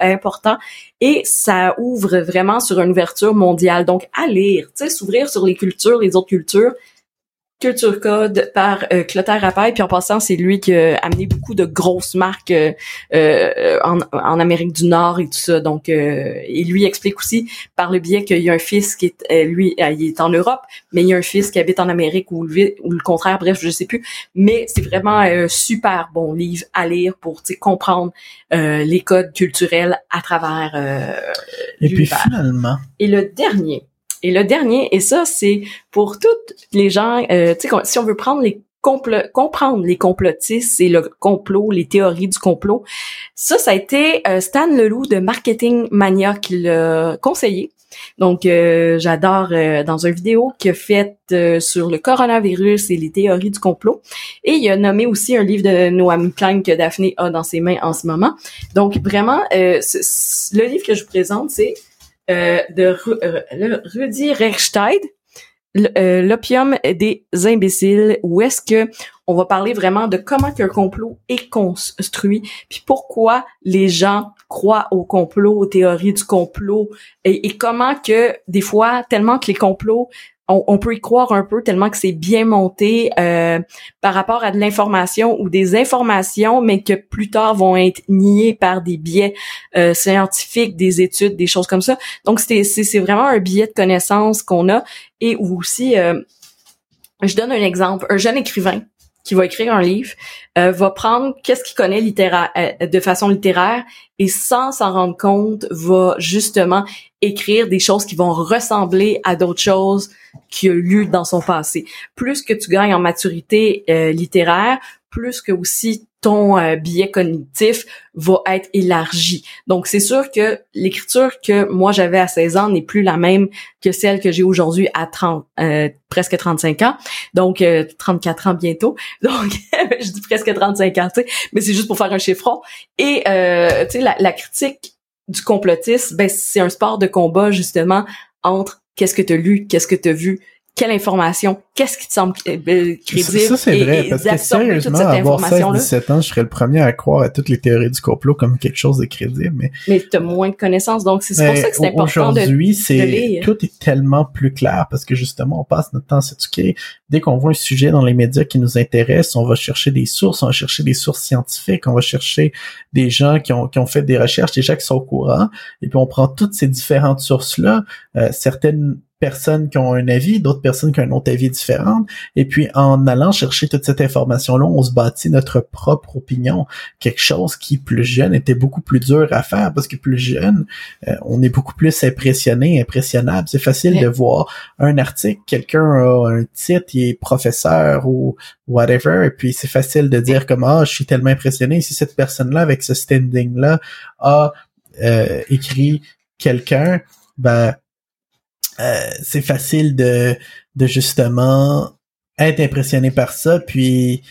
important et ça ouvre vraiment sur une ouverture mondiale. Donc à lire, tu sais s'ouvrir sur les cultures, les autres cultures, Culture Code par euh, Clotaire. Puis en passant, c'est lui qui a amené beaucoup de grosses marques euh, euh, en, en, Amérique du Nord et tout ça. Donc, euh, et lui explique aussi par le biais qu'il y a un fils qui est, lui, il est en Europe, mais il y a un fils qui habite en Amérique ou le, ou le contraire. Bref, je sais plus. Mais c'est vraiment un super bon livre à lire pour comprendre les codes culturels à travers. et puis finalement. Et le dernier et le dernier, et ça, c'est pour toutes les gens, euh, tu sais, si on veut prendre les comprendre les complotistes et le complot, les théories du complot. Ça, ça a été euh, Stan Leloup de Marketing Mania qui l'a conseillé. Donc, euh, j'adore dans une vidéo qu'il a faite sur le coronavirus et les théories du complot. Et il a nommé aussi un livre de Noam Klein que Daphné a dans ses mains en ce moment. Donc, vraiment, le livre que je vous présente, c'est euh, de euh, Rudy Rechstein, euh, l'opium des imbéciles, où est-ce que on va parler vraiment de comment qu'un complot est construit, puis pourquoi les gens croient au complot, aux théories du complot, et comment que des fois, tellement que les complots on, peut y croire un peu tellement que c'est bien monté euh, par rapport à de l'information ou des informations, mais que plus tard vont être niées par des biais euh, scientifiques, des études, des choses comme ça. Donc c'est c'est vraiment un biais de connaissance qu'on a et aussi euh, je donne un exemple, un jeune écrivain qui va écrire un livre euh, va prendre qu'est-ce qu'il connaît littéraire euh, de façon littéraire et sans s'en rendre compte va justement écrire des choses qui vont ressembler à d'autres choses qu'il a lues dans son passé. Plus que tu gagnes en maturité euh, littéraire, plus que aussi ton euh, biais cognitif va être élargi. Donc c'est sûr que l'écriture que moi j'avais à 16 ans n'est plus la même que celle que j'ai aujourd'hui à 30 euh, presque 35 ans. Donc 34 ans bientôt. (laughs) Donc je dis presque 35 ans, tu sais, mais c'est juste pour faire un chiffron et tu sais la, la critique du complotisme, ben c'est un sport de combat justement entre qu'est-ce que tu as lu, qu'est-ce que tu as vu, quelle information, qu'est-ce qui te semble euh, euh, crédible. Ça, c'est vrai, parce que sérieusement, à avoir 16-17 ans, je serais le premier à croire à toutes les théories du complot comme quelque chose de crédible, mais... Mais t'as moins de connaissances, donc c'est pour ça que c'est important de Aujourd'hui, c'est, tout est tellement plus clair, parce que justement, on passe notre temps à s'éduquer. Dès qu'on voit un sujet dans les médias qui nous intéresse, on va chercher des sources, on va chercher des sources scientifiques, on va chercher des gens qui ont, qui ont fait des recherches, des gens qui sont au courant, et puis on prend toutes ces différentes sources-là, euh, certaines personnes qui ont un avis, d'autres personnes qui ont un autre avis différent. Et puis, en allant chercher toute cette information-là, on se bâtit notre propre opinion. Quelque chose qui, plus jeune, était beaucoup plus dur à faire parce que plus jeune, euh, on est beaucoup plus impressionné, impressionnable. C'est facile de voir un article, quelqu'un a un titre, il est professeur ou whatever, et puis c'est facile de dire comme, ah, je suis tellement impressionné. Si cette personne-là, avec ce standing-là, a euh, écrit quelqu'un, ben, euh, c'est facile de, de justement être impressionné par ça, puis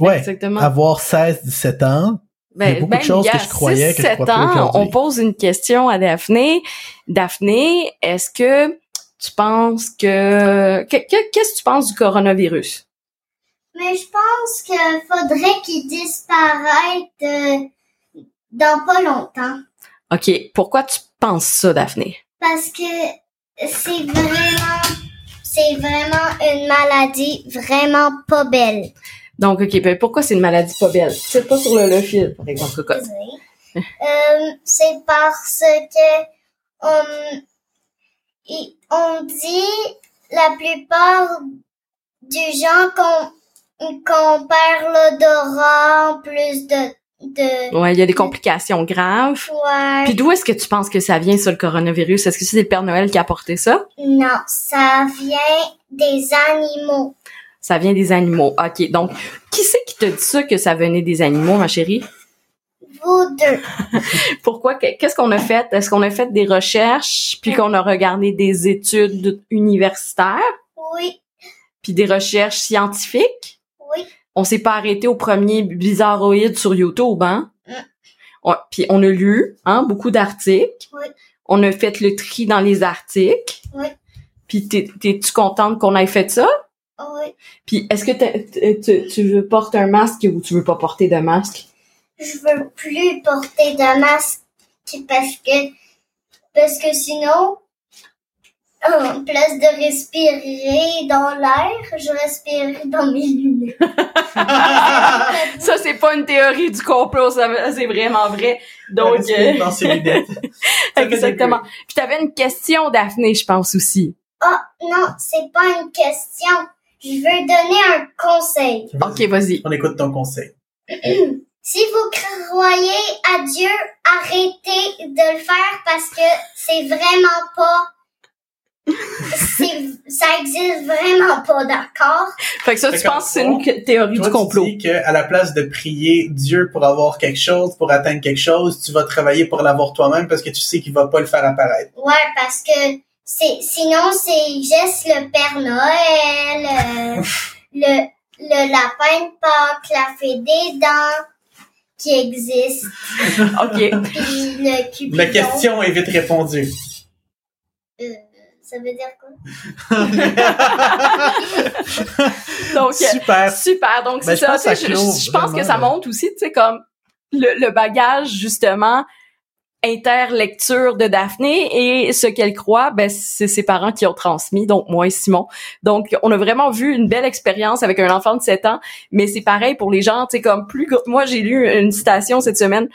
ouais, avoir 16, 17 ans. il y a ben, beaucoup de ben, choses que je croyais que je crois ans, On pose une question à Daphné. Daphné, est-ce que tu penses que qu'est-ce que tu penses du coronavirus? Mais je pense qu'il faudrait qu'il disparaisse euh, dans pas longtemps. OK. Pourquoi tu penses ça, Daphné? parce que c'est vraiment, c'est vraiment une maladie vraiment pas belle. Donc, OK, ben pourquoi c'est une maladie pas belle? C'est pas sur le, le fil, par exemple, euh, c'est parce que on, on dit la plupart du gens qu'on qu'on perd l'odorat en plus de de... Ouais, il y a des complications graves. Ouais. Puis d'où est-ce que tu penses que ça vient, ça, le coronavirus? Est-ce que c'est le Père Noël qui a apporté ça? Non, ça vient des animaux. Ça vient des animaux. OK. Donc, qui c'est qui te dit ça que ça venait des animaux, ma chérie? Vous deux. (laughs) Pourquoi? Qu'est-ce qu'on a fait? Est-ce qu'on a fait des recherches puis qu'on a regardé des études universitaires? Oui. Puis des recherches scientifiques? On s'est pas arrêté au premier bizarroïde sur YouTube, hein? Mm. puis on a lu, hein, beaucoup d'articles. Oui. On a fait le tri dans les articles. Oui. Puis t'es-tu contente qu'on ait fait ça? Oui. Puis est-ce que tu, tu veux porter un masque ou tu veux pas porter de masque? Je veux plus porter de masque parce que parce que sinon en place de respirer dans l'air, je respire dans mes lunettes. (laughs) ça, c'est pas une théorie du complot, c'est vraiment vrai. Donc, euh... dans ses lunettes. (laughs) Exactement. Puis t'avais une question, Daphné, je pense aussi. Oh, non, c'est pas une question. Je veux donner un conseil. Ok, vas-y. On écoute ton conseil. (clears throat) si vous croyez à Dieu, arrêtez de le faire parce que c'est vraiment pas ça existe vraiment pas, d'accord? Fait que ça, tu penses que c'est une théorie du complot? Tu dis qu'à la place de prier Dieu pour avoir quelque chose, pour atteindre quelque chose, tu vas travailler pour l'avoir toi-même parce que tu sais qu'il va pas le faire apparaître. Ouais, parce que c'est, sinon c'est juste le Père Noël, euh, le, le lapin de Pâques, la fée des dents qui existe. (laughs) OK. Puis le Cupidon. La question est vite répondue. Euh, ça veut dire quoi? (laughs) Donc, super. Super. Donc, c'est ben, ça. je, pense que ça montre aussi, tu sais, comme le, bagage, justement, interlecture de Daphné et ce qu'elle croit, ben, c'est ses parents qui ont transmis, donc moi et Simon. Donc, on a vraiment vu une belle expérience avec un enfant de 7 ans, mais c'est pareil pour les gens, tu sais, comme plus... Moi, j'ai lu une citation cette semaine.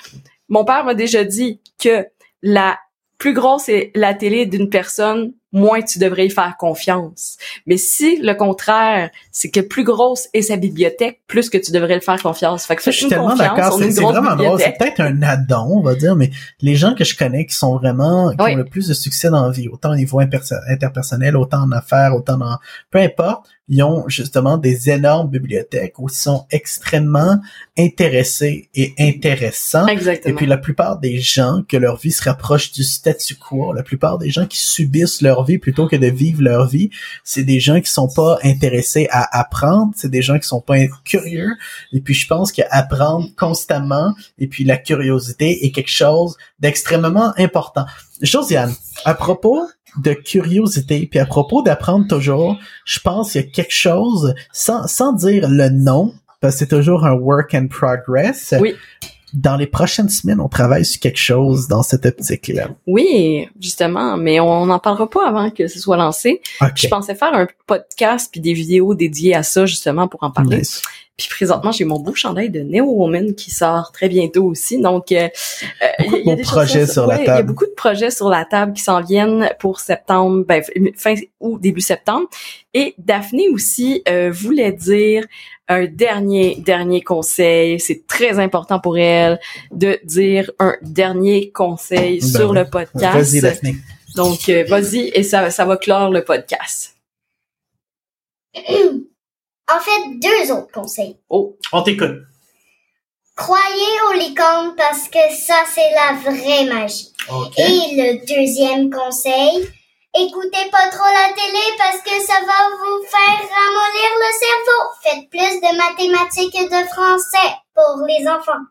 Mon père m'a déjà dit que la plus grosse est la télé d'une personne, moins tu devrais y faire confiance. Mais si le contraire, c'est que plus grosse est sa bibliothèque, plus que tu devrais le faire confiance. Fait que je suis tellement d'accord. C'est vraiment drôle. C'est peut-être un addon, on va dire, mais les gens que je connais qui sont vraiment, qui ont le plus de succès dans la vie, autant au niveau interpersonnel, autant en affaires, autant dans, peu importe, ils ont justement des énormes bibliothèques où ils sont extrêmement intéressés et intéressants. Exactement. Et puis la plupart des gens que leur vie se rapproche du statu quo, la plupart des gens qui subissent leur vie plutôt que de vivre leur vie, c'est des gens qui sont pas intéressés à apprendre, c'est des gens qui sont pas curieux. Et puis je pense qu'apprendre constamment et puis la curiosité est quelque chose d'extrêmement important. Josiane, à propos de curiosité, puis à propos d'apprendre toujours, je pense qu'il y a quelque chose, sans, sans dire le nom, parce que c'est toujours un work in progress. Oui. Dans les prochaines semaines, on travaille sur quelque chose dans cette optique-là. Oui, justement, mais on n'en parlera pas avant que ce soit lancé. Je pensais faire un podcast puis des vidéos dédiées à ça, justement, pour en parler. Puis présentement, j'ai mon beau chandail de Neo Woman qui sort très bientôt aussi. Donc, euh, euh beaucoup il y a, des projets sur, la table. Il y a beaucoup de projets sur la table qui s'en viennent pour septembre, ben, fin ou début septembre. Et Daphné aussi euh, voulait dire un dernier dernier conseil. C'est très important pour elle de dire un dernier conseil ben sur le podcast. Vas-y, Daphné. Donc, euh, vas-y et ça, ça va clore le podcast. (clears throat) En fait, deux autres conseils. Oh, on t'écoute. Croyez aux licornes parce que ça, c'est la vraie magie. Et le deuxième conseil, écoutez pas trop la télé parce que ça va vous faire ramollir le cerveau. Faites plus de mathématiques et de français pour les enfants.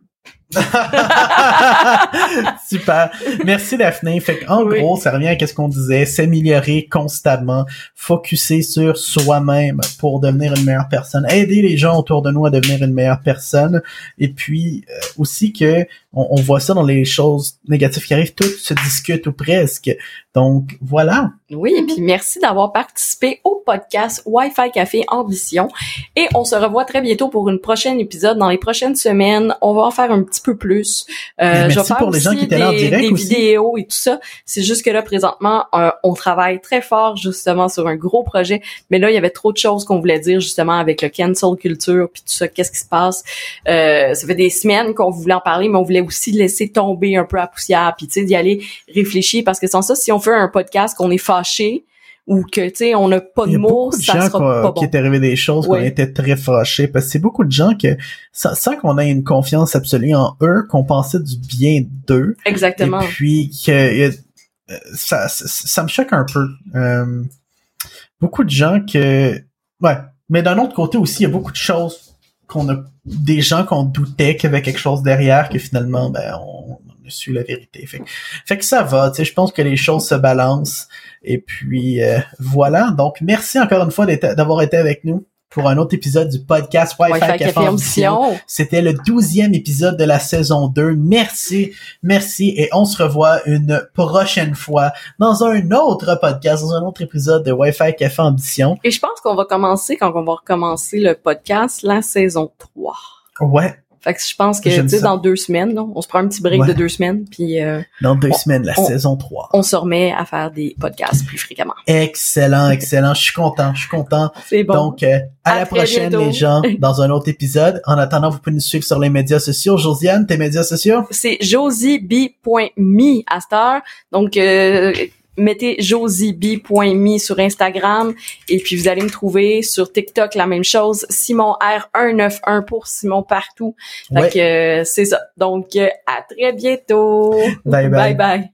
(laughs) Super. Merci Daphné. Fait en gros, ça revient à ce qu'on disait, s'améliorer constamment, focuser sur soi-même pour devenir une meilleure personne, aider les gens autour de nous à devenir une meilleure personne et puis euh, aussi que on, voit ça dans les choses négatives qui arrivent, tout se discute ou presque. Donc voilà. Oui, et puis merci d'avoir participé au podcast Wi-Fi Café Ambition et on se revoit très bientôt pour une prochaine épisode dans les prochaines semaines. On va en faire un petit peu plus. Euh, je vais faire pour les gens qui étaient là en direct des vidéos et tout ça. C'est juste que là présentement, euh, on travaille très fort justement sur un gros projet, mais là il y avait trop de choses qu'on voulait dire justement avec le cancel culture puis tout ça. Qu'est-ce qui se passe? Euh, Ça fait des semaines qu'on voulait en parler, mais on voulait aussi laisser tomber un peu à poussière puis tu sais d'y aller réfléchir parce que sans ça, si on fait un podcast qu'on est fâché ou que tu sais on n'a pas de mots, ça sera pas bon. qui est arrivé des choses qu'on était très fâchés parce que c'est beaucoup de gens que sans, qu'on ait une confiance absolue en eux, qu'on pensait du bien d'eux. Exactement. Et puis que euh, ça, ça, me choque un peu. Euh, beaucoup de gens que ouais, mais d'un autre côté aussi, il y a beaucoup de choses qu'on a des gens qu'on doutait qu'il y avait quelque chose derrière que finalement ben on, a su la vérité. Fait, fait que ça va, tu sais, je pense que les choses se balancent. Et puis euh, voilà. Donc merci encore une fois d'avoir été avec nous pour un autre épisode du podcast Wi-Fi, Café, C'était le douzième épisode de la saison 2. Merci, merci, et on se revoit une prochaine fois dans un autre podcast, dans un autre épisode de Wi-Fi Café Ambition. Et je pense qu'on va commencer, quand on va recommencer le podcast, la saison 3. Ouais, fait que je pense que, tu sais, dans deux semaines, on se prend un petit break de deux semaines, puis... Euh, dans deux semaines, la saison 3. On se remet à faire des podcasts plus fréquemment. Excellent, excellent. Je suis content, je suis content. C'est bon. Donc, euh, à, la prochaine, les gens, (laughs) dans un autre épisode. En attendant, vous pouvez nous suivre sur les médias sociaux. Josiane, tes médias sociaux? C'est josieb.me à cette Donc, euh, mettez josieb.me sur Instagram et puis vous allez me trouver sur TikTok la même chose Simon R191 pour Simon partout. Fait que euh, c'est ça. Donc euh, à très bientôt. bye. bye. bye.